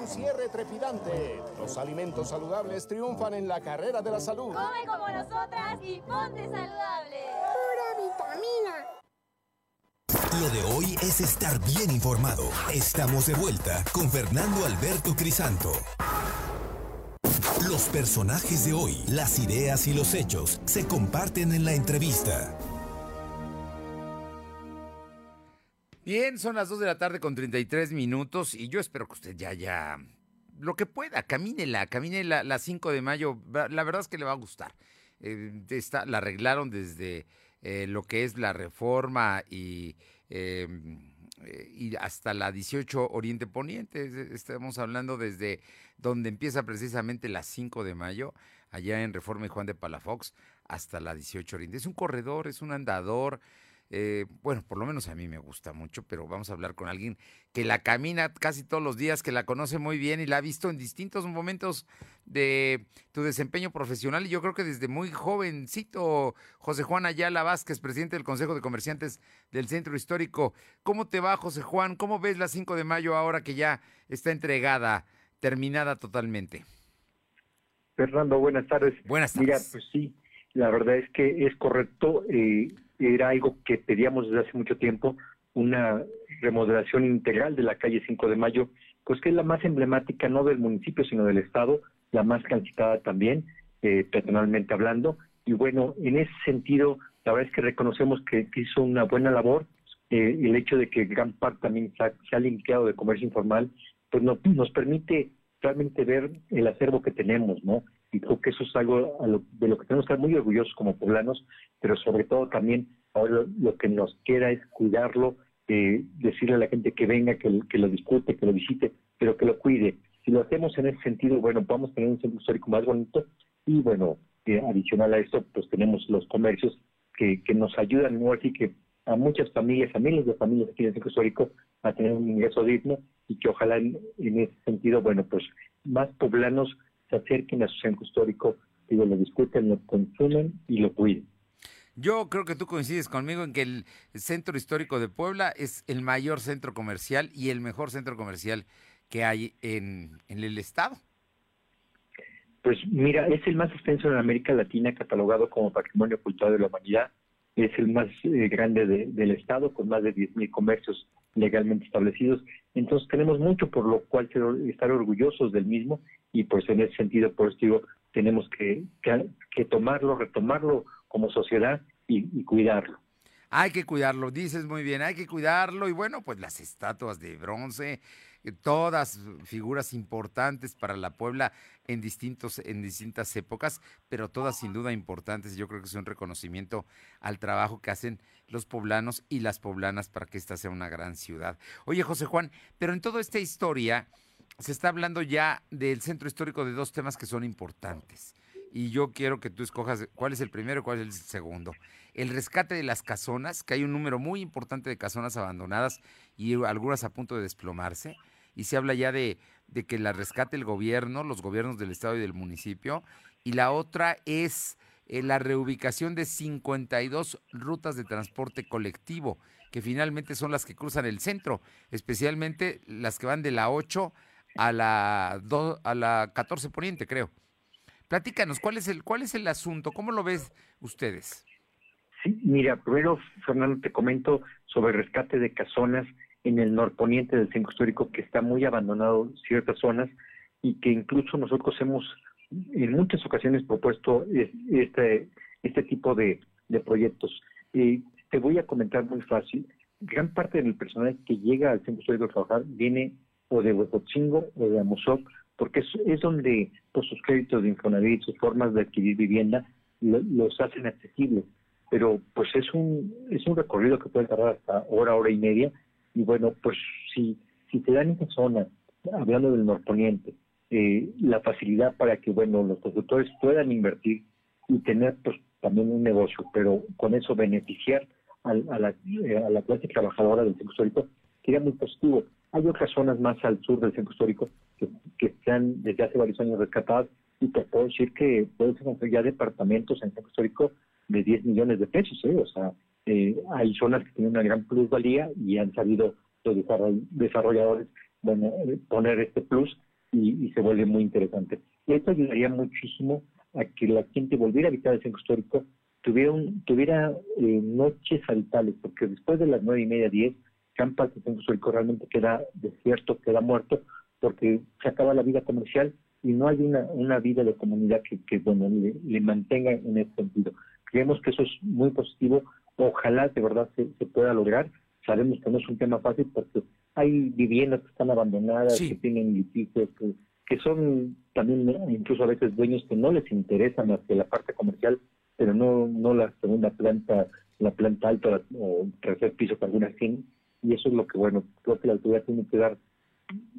Un cierre trepidante. Los alimentos saludables triunfan en la carrera de la salud. Come como nosotras y ponte saludable. Pura vitamina. Lo de hoy es estar bien informado. Estamos de vuelta con Fernando Alberto Crisanto. Los personajes de hoy, las ideas y los hechos se comparten en la entrevista. Bien, son las 2 de la tarde con 33 minutos y yo espero que usted ya, ya, lo que pueda, camínela, camine la, la 5 de mayo, la verdad es que le va a gustar. Eh, está- la arreglaron desde eh, lo que es la reforma y, eh, eh, y hasta la 18 Oriente Poniente, Es- estamos hablando desde donde empieza precisamente la 5 de mayo, allá en Reforma y Juan de Palafox, hasta la 18 Oriente. Es un corredor, es un andador, eh, bueno, por lo menos a mí me gusta mucho, pero vamos a hablar con alguien que la camina casi todos los días, que la conoce muy bien y la ha visto en distintos momentos de tu desempeño profesional. Y yo creo que desde muy jovencito, José Juan Ayala Vázquez, presidente del Consejo de Comerciantes del Centro Histórico. ¿Cómo te va, José Juan? ¿Cómo ves la 5 de mayo ahora que ya está entregada, terminada totalmente? Fernando, buenas tardes. Buenas Mira, tardes. pues sí, la verdad es que es correcto. eh, era algo que pedíamos desde hace mucho tiempo, una remodelación integral de la calle 5 de Mayo, pues que es la más emblemática no del municipio, sino del Estado, la más transitada también, eh, peatonalmente hablando. Y bueno, en ese sentido, la verdad es que reconocemos que, hizo una buena labor. Eh, el hecho de que gran parte también se ha, se ha limpiado de comercio informal, pues no- nos permite realmente ver el acervo que tenemos, ¿no? Y creo que eso es algo de lo que tenemos que estar muy orgullosos como poblanos, pero sobre todo también ahora lo, que nos queda es cuidarlo, eh, decirle a la gente que venga, que, lo discute, que lo visite, pero que lo cuide. Si lo hacemos en ese sentido, bueno, vamos a tener un centro histórico más bonito y bueno, eh, adicional a esto, pues tenemos los comercios que, que nos ayudan, ¿no? Así que a muchas familias, a miles de familias aquí en el centro histórico a tener un ingreso digno y que ojalá en, ese sentido, bueno, pues más poblanos se acerquen a su centro histórico y lo discuten, lo consumen y lo cuiden. Yo creo que tú coincides conmigo en que el centro histórico de Puebla es el mayor centro comercial y el mejor centro comercial que hay en, en el estado. Pues mira, es el más extenso en América Latina, catalogado como Patrimonio Cultural de la Humanidad. Es el más eh, grande del Estado, con más de 10.000 comercios legalmente establecidos. Entonces tenemos mucho por lo cual estar orgullosos del mismo y pues en ese sentido, por eso digo, tenemos que, que, tomarlo, retomarlo como sociedad y, y cuidarlo. Hay que cuidarlo, dices muy bien, hay que cuidarlo y bueno, pues las estatuas de bronce, todas figuras importantes para la Puebla en, distintos, en distintas épocas, pero todas sin duda importantes. Yo creo que es un reconocimiento al trabajo que hacen los poblanos y las poblanas para que esta sea una gran ciudad. Oye, José Juan, pero en toda esta historia se está hablando ya del centro histórico de dos temas que son importantes. Y yo quiero que tú escojas cuál es el primero y cuál es el segundo. El rescate de las casonas, que hay un número muy importante de casonas abandonadas y algunas a punto de desplomarse y se habla ya de, que la rescate el gobierno, los gobiernos del estado y del municipio, y la otra es eh, la reubicación de 52 rutas de transporte colectivo, que finalmente son las que cruzan el centro, especialmente las que van de la 8 a la, a la 14 Poniente, creo. Platícanos, ¿cuál es el, cuál es el asunto? ¿Cómo lo ves ustedes? Sí, mira, primero, Fernando, te comento sobre rescate de casonas en el norponiente del centro histórico que está muy abandonado ciertas zonas y que incluso nosotros hemos en muchas ocasiones propuesto este, este tipo de, proyectos. y te voy a comentar muy fácil. Gran parte del personal que llega al centro histórico a trabajar viene o de Huecotzingo o de Amozoc, porque es, donde pues, sus créditos de Infonavit, sus formas de adquirir vivienda, los hacen accesibles. Pero pues es un, es un recorrido que puede tardar hasta hora, hora y media, y bueno, pues si, si te dan esa zona, hablando del norponiente, eh, la facilidad para que, bueno, los productores puedan invertir y tener pues también un negocio, pero con eso beneficiar a, la, eh, a la clase trabajadora del centro histórico, sería muy positivo. Hay otras zonas más al sur del centro histórico que, que están desde hace varios años rescatadas y te puedo decir que pueden ser ya departamentos en el centro histórico de 10 millones de pesos, ¿eh? o sea, eh, hay zonas que tienen una gran plusvalía y han sabido los desarrolladores bueno, poner este plus y, se vuelve muy interesante. Y esto ayudaría muchísimo a que la gente volviera a habitar el centro histórico, tuviera, tuviera eh, noches habitables, porque después de las nueve y media, diez, parte del centro histórico realmente queda desierto, queda muerto, porque se acaba la vida comercial y no hay una, una vida de comunidad que, que bueno, le, le mantenga en ese sentido. Creemos que eso es muy positivo Ojalá de verdad se, pueda lograr. Sabemos que no es un tema fácil porque hay viviendas que están abandonadas, que tienen litigios, que, son también incluso a veces dueños que no les interesa más que la parte comercial, pero no, no la segunda planta, la planta alta o tercer piso que algunas tienen. Y eso es lo que, bueno, creo que la autoridad tiene que dar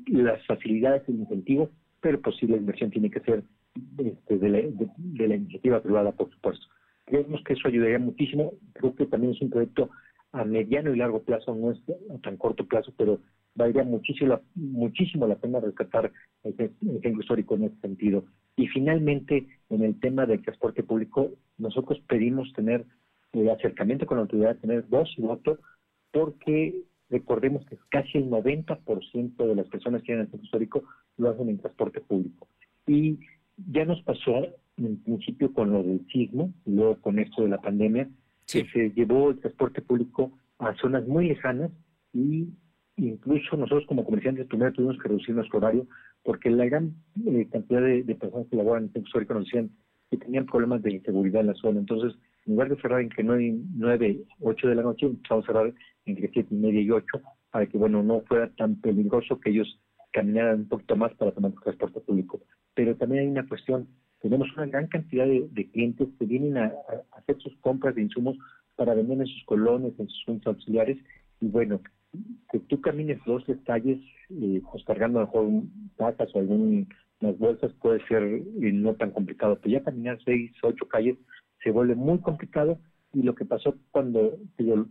las facilidades y el incentivo, pero pues sí la inversión tiene que ser este, de, la, de la iniciativa privada, por supuesto. Creemos que eso ayudaría muchísimo. Creo que también es un proyecto a mediano y largo plazo, no es a tan corto plazo, pero valdría muchísimo, muchísimo la pena rescatar el, centro histórico en ese sentido. Y finalmente, en el tema del transporte público, nosotros pedimos tener el acercamiento con la autoridad, tener dos y voto, porque recordemos que casi el 90% de las personas que vienen al centro histórico lo hacen en transporte público. Y ya nos pasó en principio con lo del sismo, y luego con esto de la pandemia, que se llevó el transporte público a zonas muy lejanas y incluso nosotros como comerciantes primero tuvimos que reducir nuestro horario porque la gran eh, cantidad de, personas que laboran en el centro histórico nos decían que tenían problemas de inseguridad en la zona. Entonces, en lugar de cerrar en que nueve, nueve, ocho de la noche, empezamos a cerrar entre siete y media y ocho para que, bueno, no fuera tan peligroso que ellos caminaran un poquito más para tomar transporte público. Pero también hay una cuestión, tenemos una gran cantidad de, clientes que vienen a, hacer sus compras de insumos para vender en sus colonias, en sus juntas auxiliares, y bueno, que tú camines dos calles, eh, pues cargando a lo mejor tacas o algunas bolsas puede ser eh, no tan complicado, pero ya caminar seis, ocho calles se vuelve muy complicado. Y lo que pasó cuando,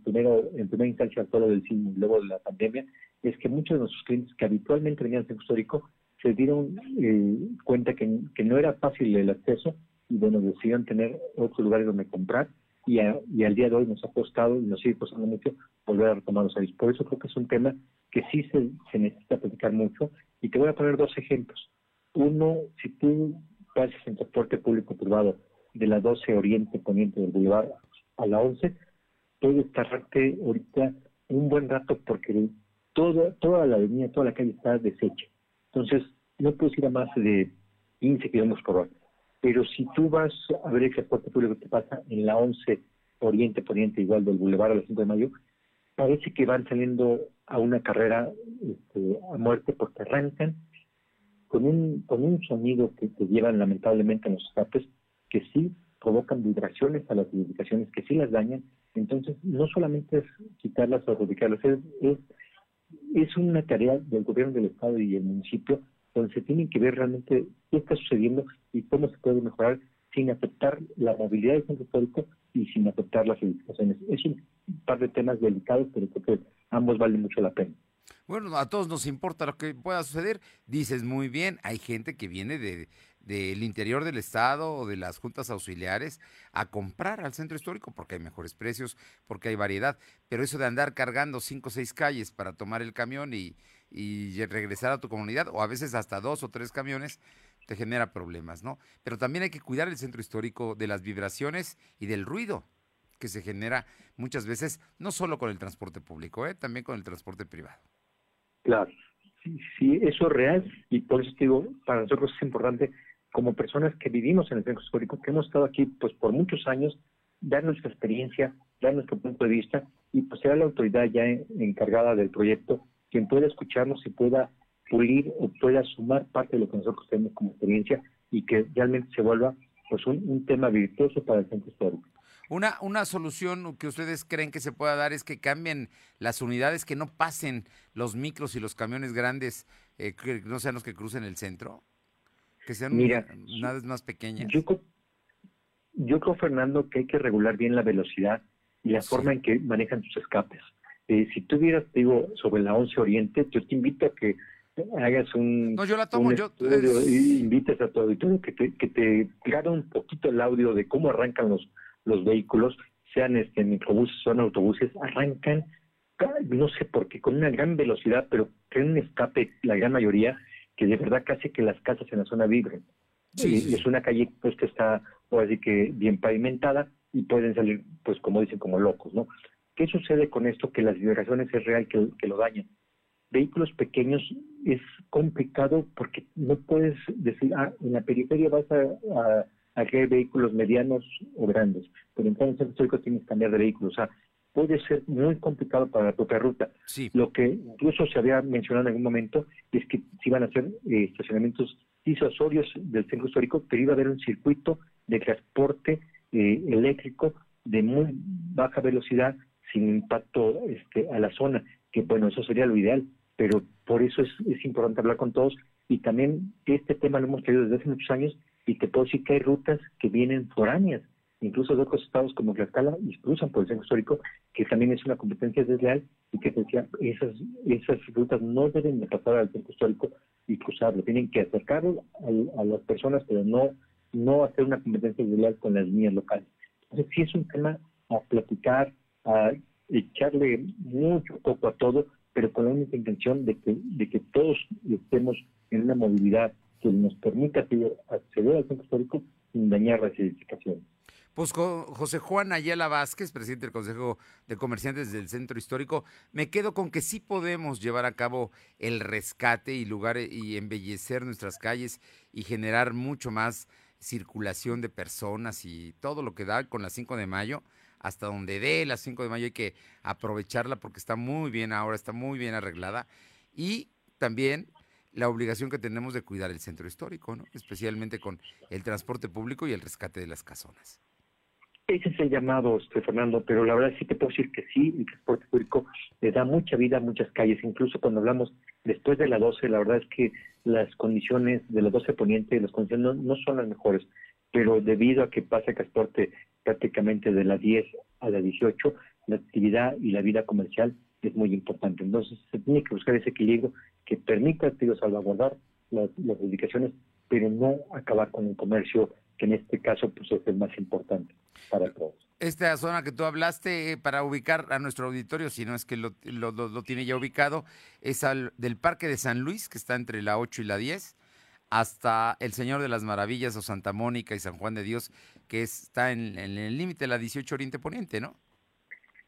primero, en primera instancia, todo lo del cine luego de la pandemia, es que muchos de nuestros clientes que habitualmente venían al centro histórico se dieron eh, cuenta que, que, no era fácil el acceso y bueno, decidieron tener otros lugares donde comprar y, y al día de hoy nos ha costado y nos sigue costando mucho volver a retomar los servicios. Por eso creo que es un tema que sí se, se necesita platicar mucho y te voy a poner dos ejemplos. Uno, si tú pasas en transporte público-privado de la 12 Oriente Poniente del Boulevard a la 11, puedes tardarte ahorita un buen rato porque todo, toda la avenida, toda la calle está deshecha. Entonces, no puedes ir a más de 15 kilómetros por hora. Pero si tú vas a ver el transporte público que pasa en la 11 Oriente Poniente, igual del Boulevard a las 5 de mayo, parece que van saliendo a una carrera este, a muerte porque arrancan con un, con un sonido que te llevan lamentablemente en los escapes que sí provocan vibraciones a las edificaciones, que sí las dañan. Entonces, no solamente es quitarlas o reubicarlas, es, es una tarea del gobierno del Estado y el municipio donde se tienen que ver realmente qué está sucediendo y cómo se puede mejorar sin afectar la movilidad del centro histórico y sin afectar las edificaciones. Es un par de temas delicados, pero creo que ambos valen mucho la pena. Bueno, a todos nos importa lo que pueda suceder. Dices muy bien, hay gente que viene de, del interior del estado o de las juntas auxiliares a comprar al centro histórico porque hay mejores precios, porque hay variedad. Pero eso de andar cargando cinco o seis calles para tomar el camión y, y regresar a tu comunidad, o a veces hasta dos o tres camiones, te genera problemas, ¿no? Pero también hay que cuidar el centro histórico de las vibraciones y del ruido que se genera muchas veces, no solo con el transporte público, ¿eh? también con el transporte privado. Claro, sí, eso es real y por eso digo, para nosotros es importante como personas que vivimos en el centro histórico, que hemos estado aquí pues por muchos años, dar nuestra experiencia, dar nuestro punto de vista y pues sea la autoridad ya encargada del proyecto quien pueda escucharnos y pueda pulir o pueda sumar parte de lo que nosotros tenemos como experiencia y que realmente se vuelva pues un, tema virtuoso para el centro histórico. Una, una solución que ustedes creen que se pueda dar es que cambien las unidades, que no pasen los micros y los camiones grandes, eh, que no sean los que crucen el centro. Que sean Mira, más pequeñas. Yo, yo creo, Fernando, que hay que regular bien la velocidad y la forma en que manejan sus escapes. Eh, si tú vieras, digo, sobre la 11 Oriente, yo te invito a que hagas un. No, yo la tomo, yo. Y invites a tu auditorio que te, que te un poquito el audio de cómo arrancan los, los vehículos, sean este, microbuses, son autobuses, arrancan, no sé por qué, con una gran velocidad, pero tienen un escape, la gran mayoría, que de verdad casi que las casas en la zona vibren. Sí, Es una calle pues que está, así que bien pavimentada y pueden salir, pues como dicen, como locos, ¿no? ¿Qué sucede con esto? Que las vibraciones es real que, lo dañan. Vehículos pequeños es complicado porque no puedes decir, ah, en la periferia vas a, a, vehículos medianos o grandes, pero en el centro tienes que cambiar de vehículos. O sea, puede ser muy complicado para la propia ruta. Lo que incluso se había mencionado en algún momento es que se iban a hacer eh, estacionamientos disuasorios del centro histórico, pero iba a haber un circuito de transporte eh, eléctrico de muy baja velocidad sin impacto este, a la zona, que bueno, eso sería lo ideal, pero por eso es, es importante hablar con todos y también este tema lo hemos tenido desde hace muchos años y te puedo decir que hay rutas que vienen foráneas incluso de otros estados como Tlaxcala, cruzan por el centro histórico, que también es una competencia desleal y que esas, esas rutas no deben de pasar al centro histórico y cruzarlo, tienen que acercarlo a, las personas, pero no, no hacer una competencia desleal con las líneas locales. Entonces sí es un tema a platicar, a echarle mucho poco a todo, pero con la única intención de que, de que todos estemos en una movilidad que nos permita acceder al centro histórico sin dañar las edificaciones. Pues José Juan Ayala Vázquez, presidente del Consejo de Comerciantes del Centro Histórico, me quedo con que sí podemos llevar a cabo el rescate y lugares y embellecer nuestras calles y generar mucho más circulación de personas y todo lo que da con la 5 de mayo, hasta donde dé la 5 de mayo hay que aprovecharla porque está muy bien ahora, está muy bien arreglada y también la obligación que tenemos de cuidar el centro histórico, ¿no? especialmente con el transporte público y el rescate de las casonas. Ese es el llamado, este, Fernando, pero la verdad sí te puedo decir que sí, el transporte público le da mucha vida a muchas calles, incluso cuando hablamos después de la 12, la verdad es que las condiciones de la 12 Poniente, las condiciones no, son las mejores, pero debido a que pasa el transporte prácticamente de la 10 a la 18, la actividad y la vida comercial es muy importante. Entonces se tiene que buscar ese equilibrio que permita digo, salvaguardar las, las ubicaciones, pero no acabar con el comercio que en este caso pues es el más importante para todos. Esta zona que tú hablaste, eh, para ubicar a nuestro auditorio, si no es que lo, lo, lo tiene ya ubicado, es al, del Parque de San Luis, que está entre la 8 y la 10, hasta el Señor de las Maravillas o Santa Mónica y San Juan de Dios, que está en, en el límite de la 18 Oriente Poniente, ¿no?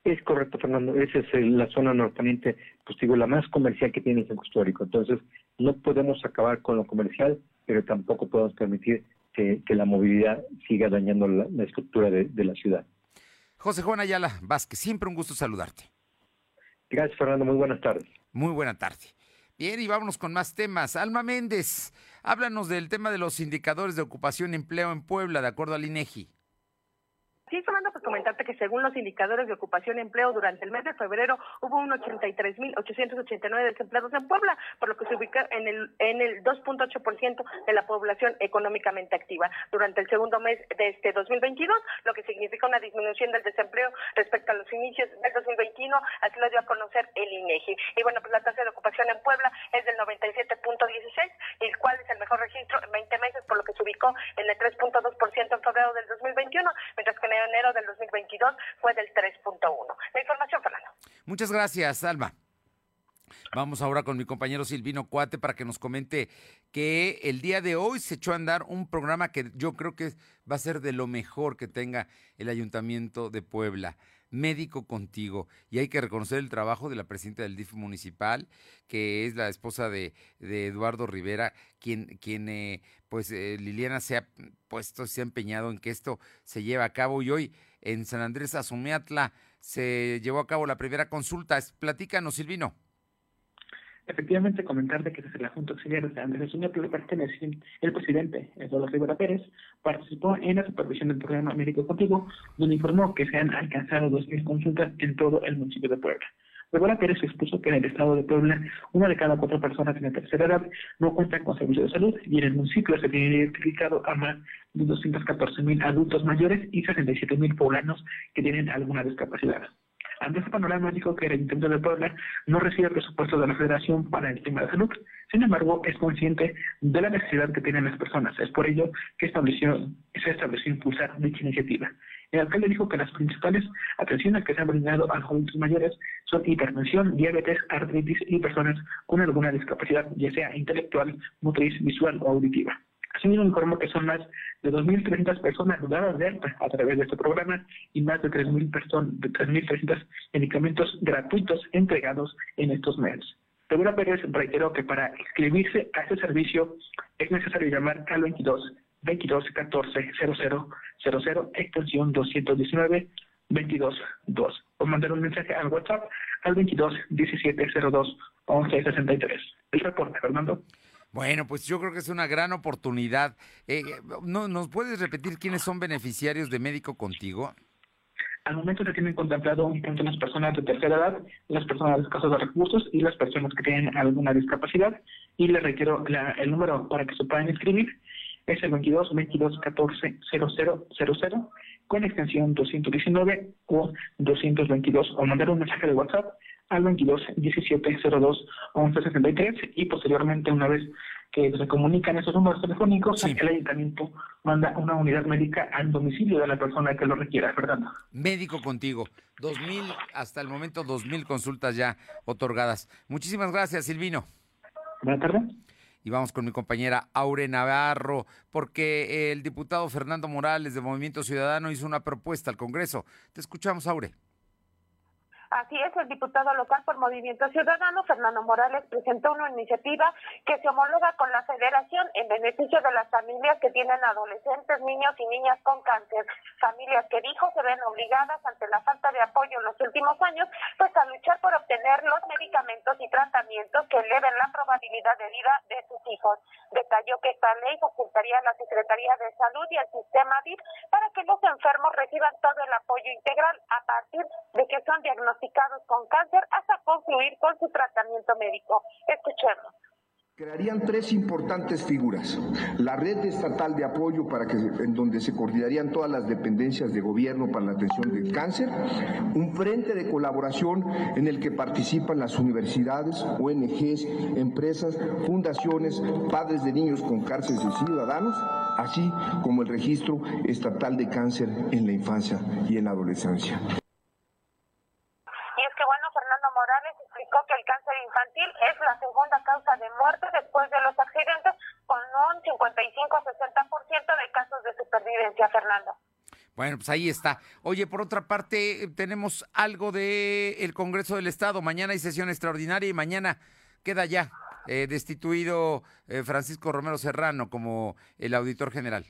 Es correcto, Fernando. Esa es el- la zona norponiente, pues digo, la más comercial que tiene el centro histórico. Entonces, no podemos acabar con lo comercial, pero tampoco podemos permitir que, que la movilidad siga dañando la, la estructura de, de la ciudad. José Juan Ayala Vázquez, siempre un gusto saludarte. Gracias, Fernando. Muy buenas tardes. Muy buena tarde. Bien, y vámonos con más temas. Alma Méndez, háblanos del tema de los indicadores de ocupación y empleo en Puebla, de acuerdo al INEGI. Sí, Fernando, comentarte que según los indicadores de ocupación y empleo durante el mes de febrero hubo un 83.889 desempleados en Puebla, por lo que se ubica en el en el 2.8% de la población económicamente activa durante el segundo mes de este 2022, lo que significa una disminución del desempleo respecto a los inicios del 2021, así lo dio a conocer el INEGI. Y bueno, pues la tasa de ocupación en Puebla es del 97.16, el cual es el mejor registro en 20 meses, por lo que se ubicó en el 3.2% en febrero del 2021, mientras que en enero del 2022 fue del 3.1. La información, Fernando. Muchas gracias, Alma. Vamos ahora con mi compañero Silvino Cuate para que nos comente que el día de hoy se echó a andar un programa que yo creo que va a ser de lo mejor que tenga el Ayuntamiento de Puebla. Médico contigo. Y hay que reconocer el trabajo de la presidenta del DIF municipal, que es la esposa de, de Eduardo Rivera, quien, quien eh, pues eh, Liliana se ha puesto, se ha empeñado en que esto se lleve a cabo. Y hoy en San Andrés Azumeatla se llevó a cabo la primera consulta. Platícanos, Silvino. Efectivamente, comentarte que desde la Junta Auxiliar de Andrés Uña pertenece el presidente Eduardo Rivera Pérez participó en la supervisión del programa Médico Contigo, donde informó que se han alcanzado 2.000 consultas en todo el municipio de Puebla. Rivera Pérez expuso que en el estado de Puebla, una de cada cuatro personas en la tercera edad no cuentan con servicio de salud y en el municipio se tiene identificado a más de 214.000 adultos mayores y 67.000 poblanos que tienen alguna discapacidad. Ante este panorama dijo que el Ayuntamiento de Puebla no recibe presupuesto de la Federación para el tema de salud. Sin embargo, es consciente de la necesidad que tienen las personas. Es por ello que estableció, se estableció impulsar dicha iniciativa. El alcalde dijo que las principales atenciones que se han brindado a adultos mayores son hipertensión, diabetes, artritis y personas con alguna discapacidad, ya sea intelectual, motriz, visual o auditiva. Asimismo, informó que son más de 2.300 personas dadas de alta a través de este programa y más de 3.000 personas, de 3.300 medicamentos gratuitos entregados en estos meses. Rivera Pérez reiteró que para inscribirse a este servicio es necesario llamar al 22 22 14 00 00 extensión 219 22 2 o mandar un mensaje al WhatsApp al 22 17 02 11 63. El reporte, Fernando. Bueno, pues yo creo que es una gran oportunidad. Eh, ¿no, ¿Nos puedes repetir quiénes son beneficiarios de Médico Contigo? Al momento se tienen contemplado punto las personas de tercera edad, las personas escasas de recursos y las personas que tienen alguna discapacidad. Y les reitero la- el número para que se puedan inscribir. Es el 22 22 14 00 00 con extensión 219 o 222 o mandar un mensaje de WhatsApp al 22 17 02 11 63 y posteriormente una vez que se comunican esos números telefónicos, el ayuntamiento manda una unidad médica al domicilio de la persona que lo requiera, Fernando. Médico Contigo. 2000, hasta el momento, 2.000 consultas ya otorgadas. Muchísimas gracias, Silvino. Buenas tardes. Y vamos con mi compañera Aure Navarro, porque el diputado Fernando Morales de Movimiento Ciudadano hizo una propuesta al Congreso. Te escuchamos, Aure. Así es, el diputado local por Movimiento Ciudadano, Fernando Morales, presentó una iniciativa que se homologa con la Federación en beneficio de las familias que tienen adolescentes, niños y niñas con cáncer. Familias que dijo se ven obligadas ante la falta de apoyo en los últimos años, pues a luchar por obtener los medicamentos y tratamientos que eleven la probabilidad de vida de sus hijos. Detalló que esta ley facilitaría a la Secretaría de Salud y al sistema DIF para que los enfermos reciban todo el apoyo integral a partir de que son diagnosticados con cáncer hasta concluir con su tratamiento médico. Escuchemos. Crearían tres importantes figuras. La red estatal de apoyo para que, en donde se coordinarían todas las dependencias de gobierno para la atención del cáncer, un frente de colaboración en el que participan las universidades, ONGs, empresas, fundaciones, padres de niños con cáncer y ciudadanos, así como el registro estatal de cáncer en la infancia y en la adolescencia. Y es que bueno, Fernando Morales explicó que el cáncer infantil es la segunda causa de muerte después de los accidentes, con un 55-60% de casos de supervivencia, Fernando. Bueno, pues ahí está. Oye, por otra parte, tenemos algo del el Congreso del Estado. Mañana hay sesión extraordinaria y mañana queda ya eh, destituido eh, Francisco Romero Serrano como el auditor general.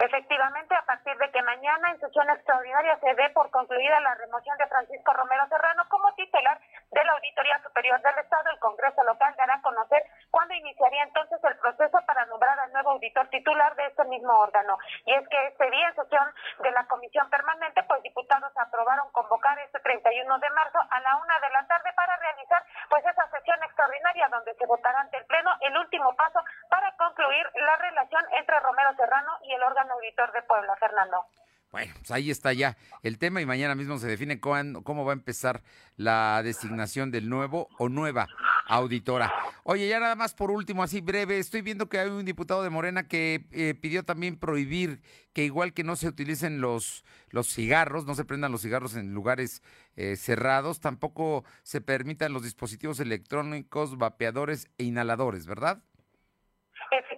Efectivamente, a partir de que mañana en sesión extraordinaria se dé por concluida la remoción de Francisco Romero Serrano como titular de la Auditoría Superior del Estado, el Congreso local dará a conocer cuándo iniciaría entonces el proceso para nombrar al nuevo auditor titular de este mismo órgano. Y es que este día en sesión de la Comisión Permanente, pues diputados aprobaron convocar este 31 de marzo a la una de la tarde para realizar pues esa sesión extraordinaria donde se votará ante el Pleno el último paso para concluir la relación entre Romero Serrano y el órgano auditor de Puebla, Fernando. Bueno, pues ahí está ya el tema y mañana mismo se define cómo va a empezar la designación del nuevo o nueva auditora. Oye, ya nada más por último, así breve, estoy viendo que hay un diputado de Morena que eh, pidió también prohibir que igual que no se utilicen los, los cigarros, no se prendan los cigarros en lugares eh, cerrados, tampoco se permitan los dispositivos electrónicos, vapeadores e inhaladores, ¿verdad?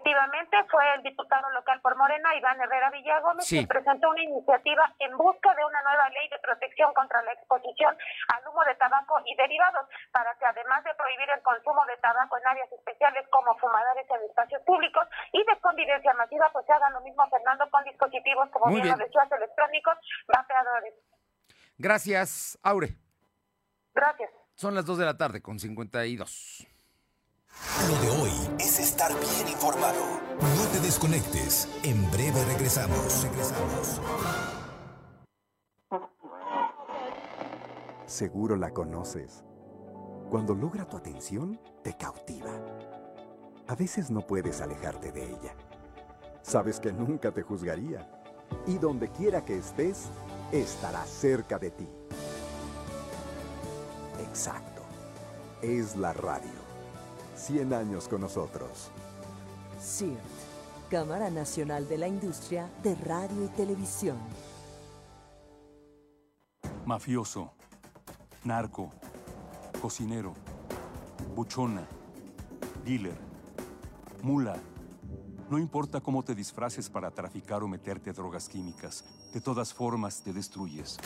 Efectivamente, fue el diputado local por Morena, Iván Herrera Villagómez, Sí. que presentó una iniciativa en busca de una nueva ley de protección contra la exposición al humo de tabaco y derivados, para que además de prohibir el consumo de tabaco en áreas especiales como fumadores en espacios públicos y de convivencia masiva, pues se haga lo mismo, Fernando, con dispositivos como bien electrónicos, vapeadores. Gracias, Aure. Gracias. Son las 2 de la tarde con 52. Lo de hoy es estar bien informado. No te desconectes. En breve regresamos. Regresamos. Seguro la conoces. Cuando logra tu atención, te cautiva. A veces no puedes alejarte de ella. Sabes que nunca te juzgaría. Y donde quiera que estés, estará cerca de ti. Exacto. Es la radio. 100 años con nosotros. CIRT, Cámara Nacional de la Industria de Radio y Televisión. Mafioso, narco, cocinero, buchona, dealer, mula. No importa cómo te disfraces para traficar o meterte drogas químicas, de todas formas te destruyes.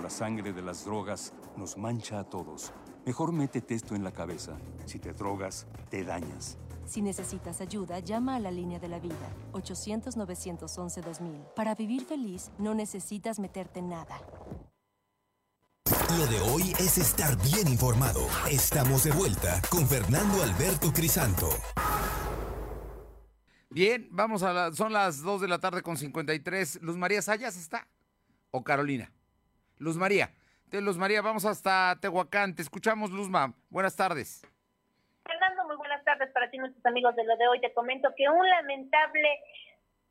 La sangre de las drogas nos mancha a todos. Mejor métete esto en la cabeza. Si te drogas, te dañas. Si necesitas ayuda, llama a la línea de la vida, 800-911-2000. Para vivir feliz, no necesitas meterte en nada. Lo de hoy es estar bien informado. Estamos de vuelta con Fernando Alberto Crisanto. Bien, vamos a la, son las 2 de la tarde con 53. Luz María Sayas está. ¿O Carolina? Luz María. De Luz María, vamos hasta Tehuacán. Te escuchamos, Luzma. Buenas tardes. Fernando, muy buenas tardes para ti, nuestros amigos de lo de hoy. Te comento que un lamentable,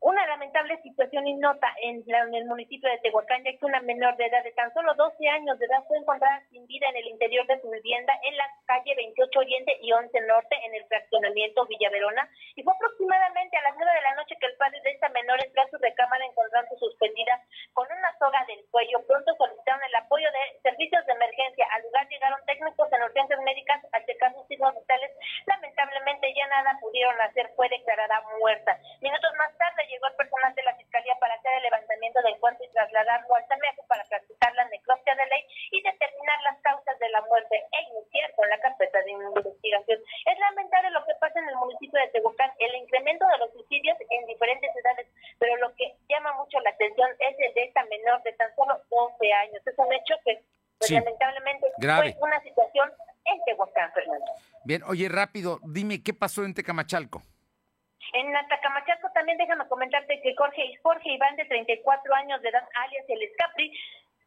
una lamentable situación innota en, la- en el municipio de Tehuacán, ya que una menor de edad de tan solo 12 años de edad fue encontrada sin vida en el interior de su vivienda en la calle 28 Oriente y 11 Norte en el fraccionamiento Villaverona. Y fue aproximadamente a las 9 de la noche que el padre de esta menor entró a su recámara encontrando suspendida con una soga del cuello. Pronto solicitaron el apoyo de servicios de emergencia. Al lugar llegaron técnicos en urgencias médicas a checar sus signos vitales. Lamentablemente ya nada pudieron hacer, fue declarada muerta. Minutos más tarde llegó el personal de la Fiscalía para hacer el levantamiento del cuerpo y trasladarlo al SAMEJO para practicar la necropsia de ley y determinar las causas de la muerte e iniciar con la carpeta de investigación. Es lamentable lo que pasa en el municipio de Tehuacán, el incremento de los suicidios en diferentes edades, pero lo que llama mucho la atención es el de esta menor de tan solo 12 años. Es un hecho que pues, Sí. lamentablemente Grave. fue una situación en Tehuacán, Fernando. Bien, oye, rápido, dime, ¿qué pasó en Tecamachalco? En Tecamachalco también déjame comentarte que Jorge, Jorge Iván, de 34 años de edad, alias el Escapri,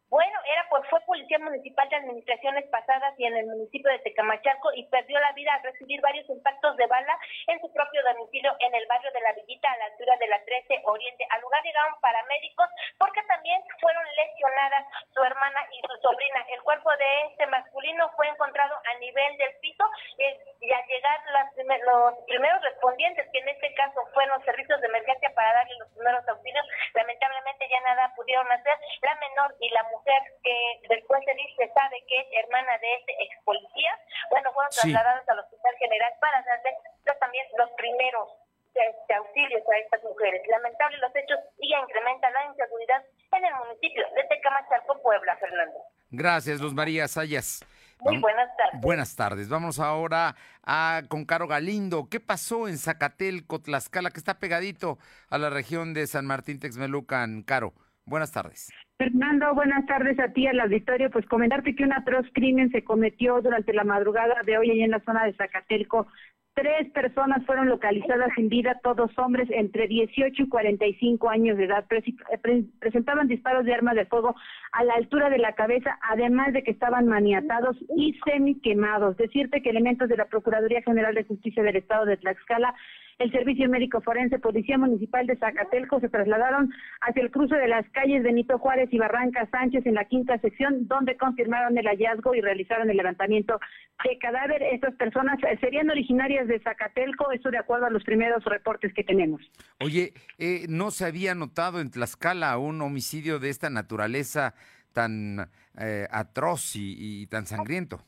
bueno, era pues fue policía municipal de administraciones pasadas y en el municipio de Tecamachalco y perdió la vida al recibir varios impactos de bala en su propio domicilio en el barrio de la Villita a la altura de la 13 Oriente. Al lugar llegaron paramédicos porque también fueron lesionadas su hermana y su sobrina. El cuerpo de este masculino fue encontrado a nivel del piso y al llegar las, los primeros respondientes, que en este caso fueron los servicios de emergencia para darle los primeros auxilios, lamentablemente ya nada pudieron hacer. La menor y la mujer que después se dice, sabe que es hermana de este ex policía, bueno, fueron trasladadas al Hospital General para darle también los primeros este, auxilios a estas mujeres. Lamentable los hechos y incrementa la inseguridad en el municipio de Tecamachalco, Puebla, Fernando. Gracias, Luz María Sayas. Muy buenas tardes. Buenas tardes. Vamos ahora a, con Caro Galindo. ¿Qué pasó en Zacatelco, Tlaxcala, que está pegadito a la región de San Martín Texmelucan? Caro, buenas tardes. Fernando, buenas tardes a ti, al auditorio. Pues comentarte que un atroz crimen se cometió durante la madrugada de hoy allá en la zona de Zacatelco. Tres personas fueron localizadas sin vida, todos hombres entre 18 y 45 años de edad. Eh, presentaban disparos de armas de fuego a la altura de la cabeza, además de que estaban maniatados y semi quemados. Decirte que elementos de la Procuraduría General de Justicia del Estado de Tlaxcala el Servicio Médico Forense, Policía Municipal de Zacatelco se trasladaron hacia el cruce de las calles Benito Juárez y Barranca Sánchez en la quinta sección, donde confirmaron el hallazgo y realizaron el levantamiento de cadáver. Estas personas serían originarias de Zacatelco, eso de acuerdo a los primeros reportes que tenemos. Oye, eh, ¿no se había notado en Tlaxcala un homicidio de esta naturaleza tan eh, atroz y tan sangriento?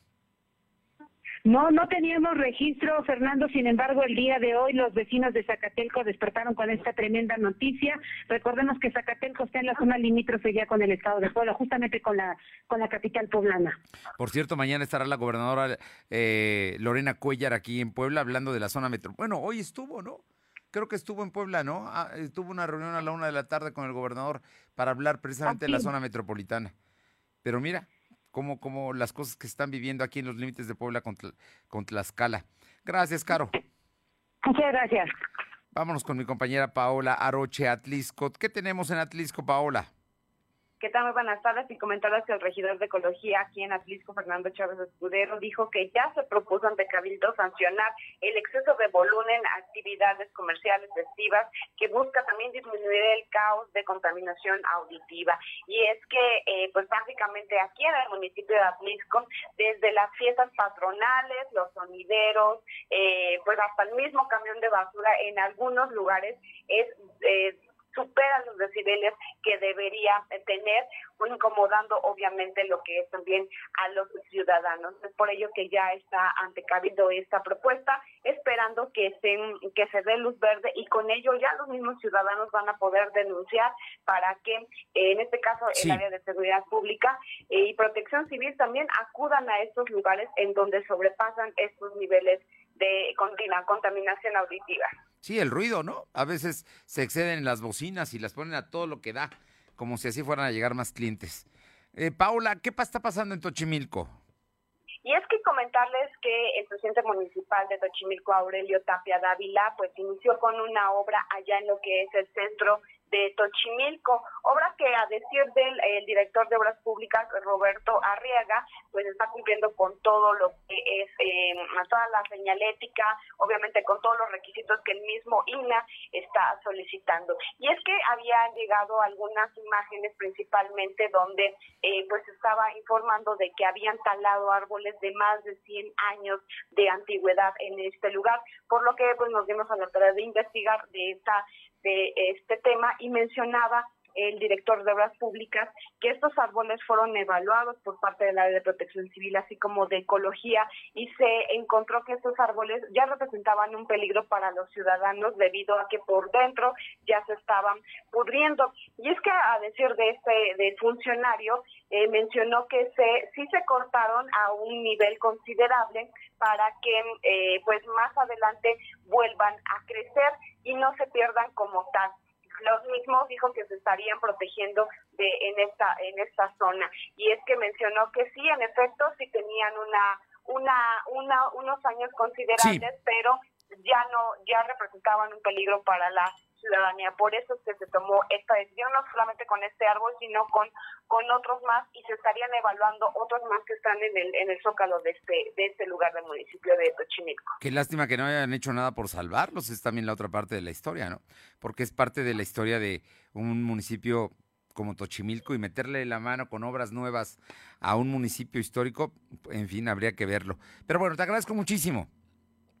No, no teníamos registro, Fernando. Sin embargo, el día de hoy los vecinos de Zacatelco despertaron con esta tremenda noticia. Recordemos que Zacatelco está en la zona limítrofe ya con el estado de Puebla, justamente con la con la capital poblana. Por cierto, mañana estará la gobernadora eh, Lorena Cuellar aquí en Puebla hablando de la zona metro. Bueno, hoy estuvo, ¿no? Creo que estuvo en Puebla, ¿no? Ah, estuvo una reunión a la una de la tarde con el gobernador para hablar precisamente de la zona metropolitana. Pero mira, como, como las cosas que están viviendo aquí en los límites de Puebla con, con Tlaxcala. Gracias, Caro. Muchas gracias. Vámonos con mi compañera Paola Aroche Atlisco. ¿Qué tenemos en Atlisco, Paola? ¿Qué tal? Muy buenas tardes y comentarles que el regidor de Ecología aquí en Atlisco, Fernando Chávez Escudero, dijo que ya se propuso ante Cabildo sancionar el exceso de volumen en actividades comerciales festivas que busca también disminuir el caos de contaminación auditiva. Y es que, eh, pues básicamente aquí en el municipio de Atlisco, desde las fiestas patronales, los sonideros, eh, pues hasta el mismo camión de basura en algunos lugares es... Eh, supera los decibeles que debería tener, incomodando obviamente lo que es también a los ciudadanos. Es por ello que ya está ante Cabildo esta propuesta, esperando que se, que se dé luz verde y con ello ya los mismos ciudadanos van a poder denunciar para que, en este caso, el área de seguridad pública y protección civil también acudan a estos lugares en donde sobrepasan estos niveles de contaminación auditiva. Sí, el ruido, ¿no? A veces se exceden en las bocinas y las ponen a todo lo que da, como si así fueran a llegar más clientes. Eh, Paula, ¿qué está pasando en Tochimilco? Y es que comentarles que el presidente municipal de Tochimilco, Aurelio Tapia Dávila, pues inició con una obra allá en lo que es el centro de Tochimilco, obra que a decir del el director de Obras Públicas, Roberto Arriaga, pues está cumpliendo con todo lo que es eh, toda la señalética, obviamente con todos los requisitos que el mismo INA está solicitando. Y es que habían llegado algunas imágenes principalmente donde eh, pues estaba informando de que habían talado árboles de más de 100 años de antigüedad en este lugar, por lo que pues nos dimos a la tarea de investigar de esta de este tema y mencionaba el director de Obras Públicas, que estos árboles fueron evaluados por parte del área de protección civil, así como de ecología, y se encontró que estos árboles ya representaban un peligro para los ciudadanos debido a que por dentro ya se estaban pudriendo. Y es que a decir de este de funcionario, eh, mencionó que se sí se cortaron a un nivel considerable para que eh, pues más adelante vuelvan a crecer y no se pierdan como tal los mismos dijo que se estarían protegiendo de en esta en esta zona. Y es que mencionó que sí en efecto sí tenían una una, una unos años considerables, pero ya no ya representaban un peligro para la ciudadanía. Por eso es que se tomó esta decisión, no solamente con este árbol, sino con, con otros más, y se estarían evaluando otros más que están en el, en el zócalo de este, de este lugar del municipio de Tochimilco. Qué lástima que no hayan hecho nada por salvarlos, es también la otra parte de la historia, ¿no? Porque es parte de la historia de un municipio como Tochimilco y meterle la mano con obras nuevas a un municipio histórico, en fin, habría que verlo. Pero bueno, te agradezco muchísimo.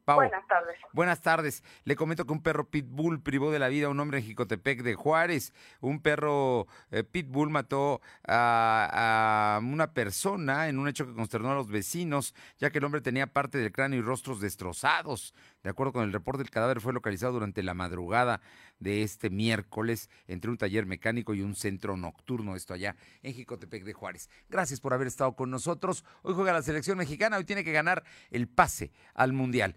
Buenas tardes. Buenas tardes. Le comento que un perro pitbull privó de la vida a un hombre en Jicotepec de Juárez. Un perro eh, pitbull mató a, a, una persona en un hecho que consternó a los vecinos, ya que el hombre tenía parte del cráneo y rostros destrozados. De acuerdo con el reporte, el cadáver fue localizado durante la madrugada de este miércoles entre un taller mecánico y un centro nocturno, esto allá en Jicotepec de Juárez. Gracias por haber estado con nosotros. Hoy juega la selección mexicana, hoy tiene que ganar el pase al Mundial.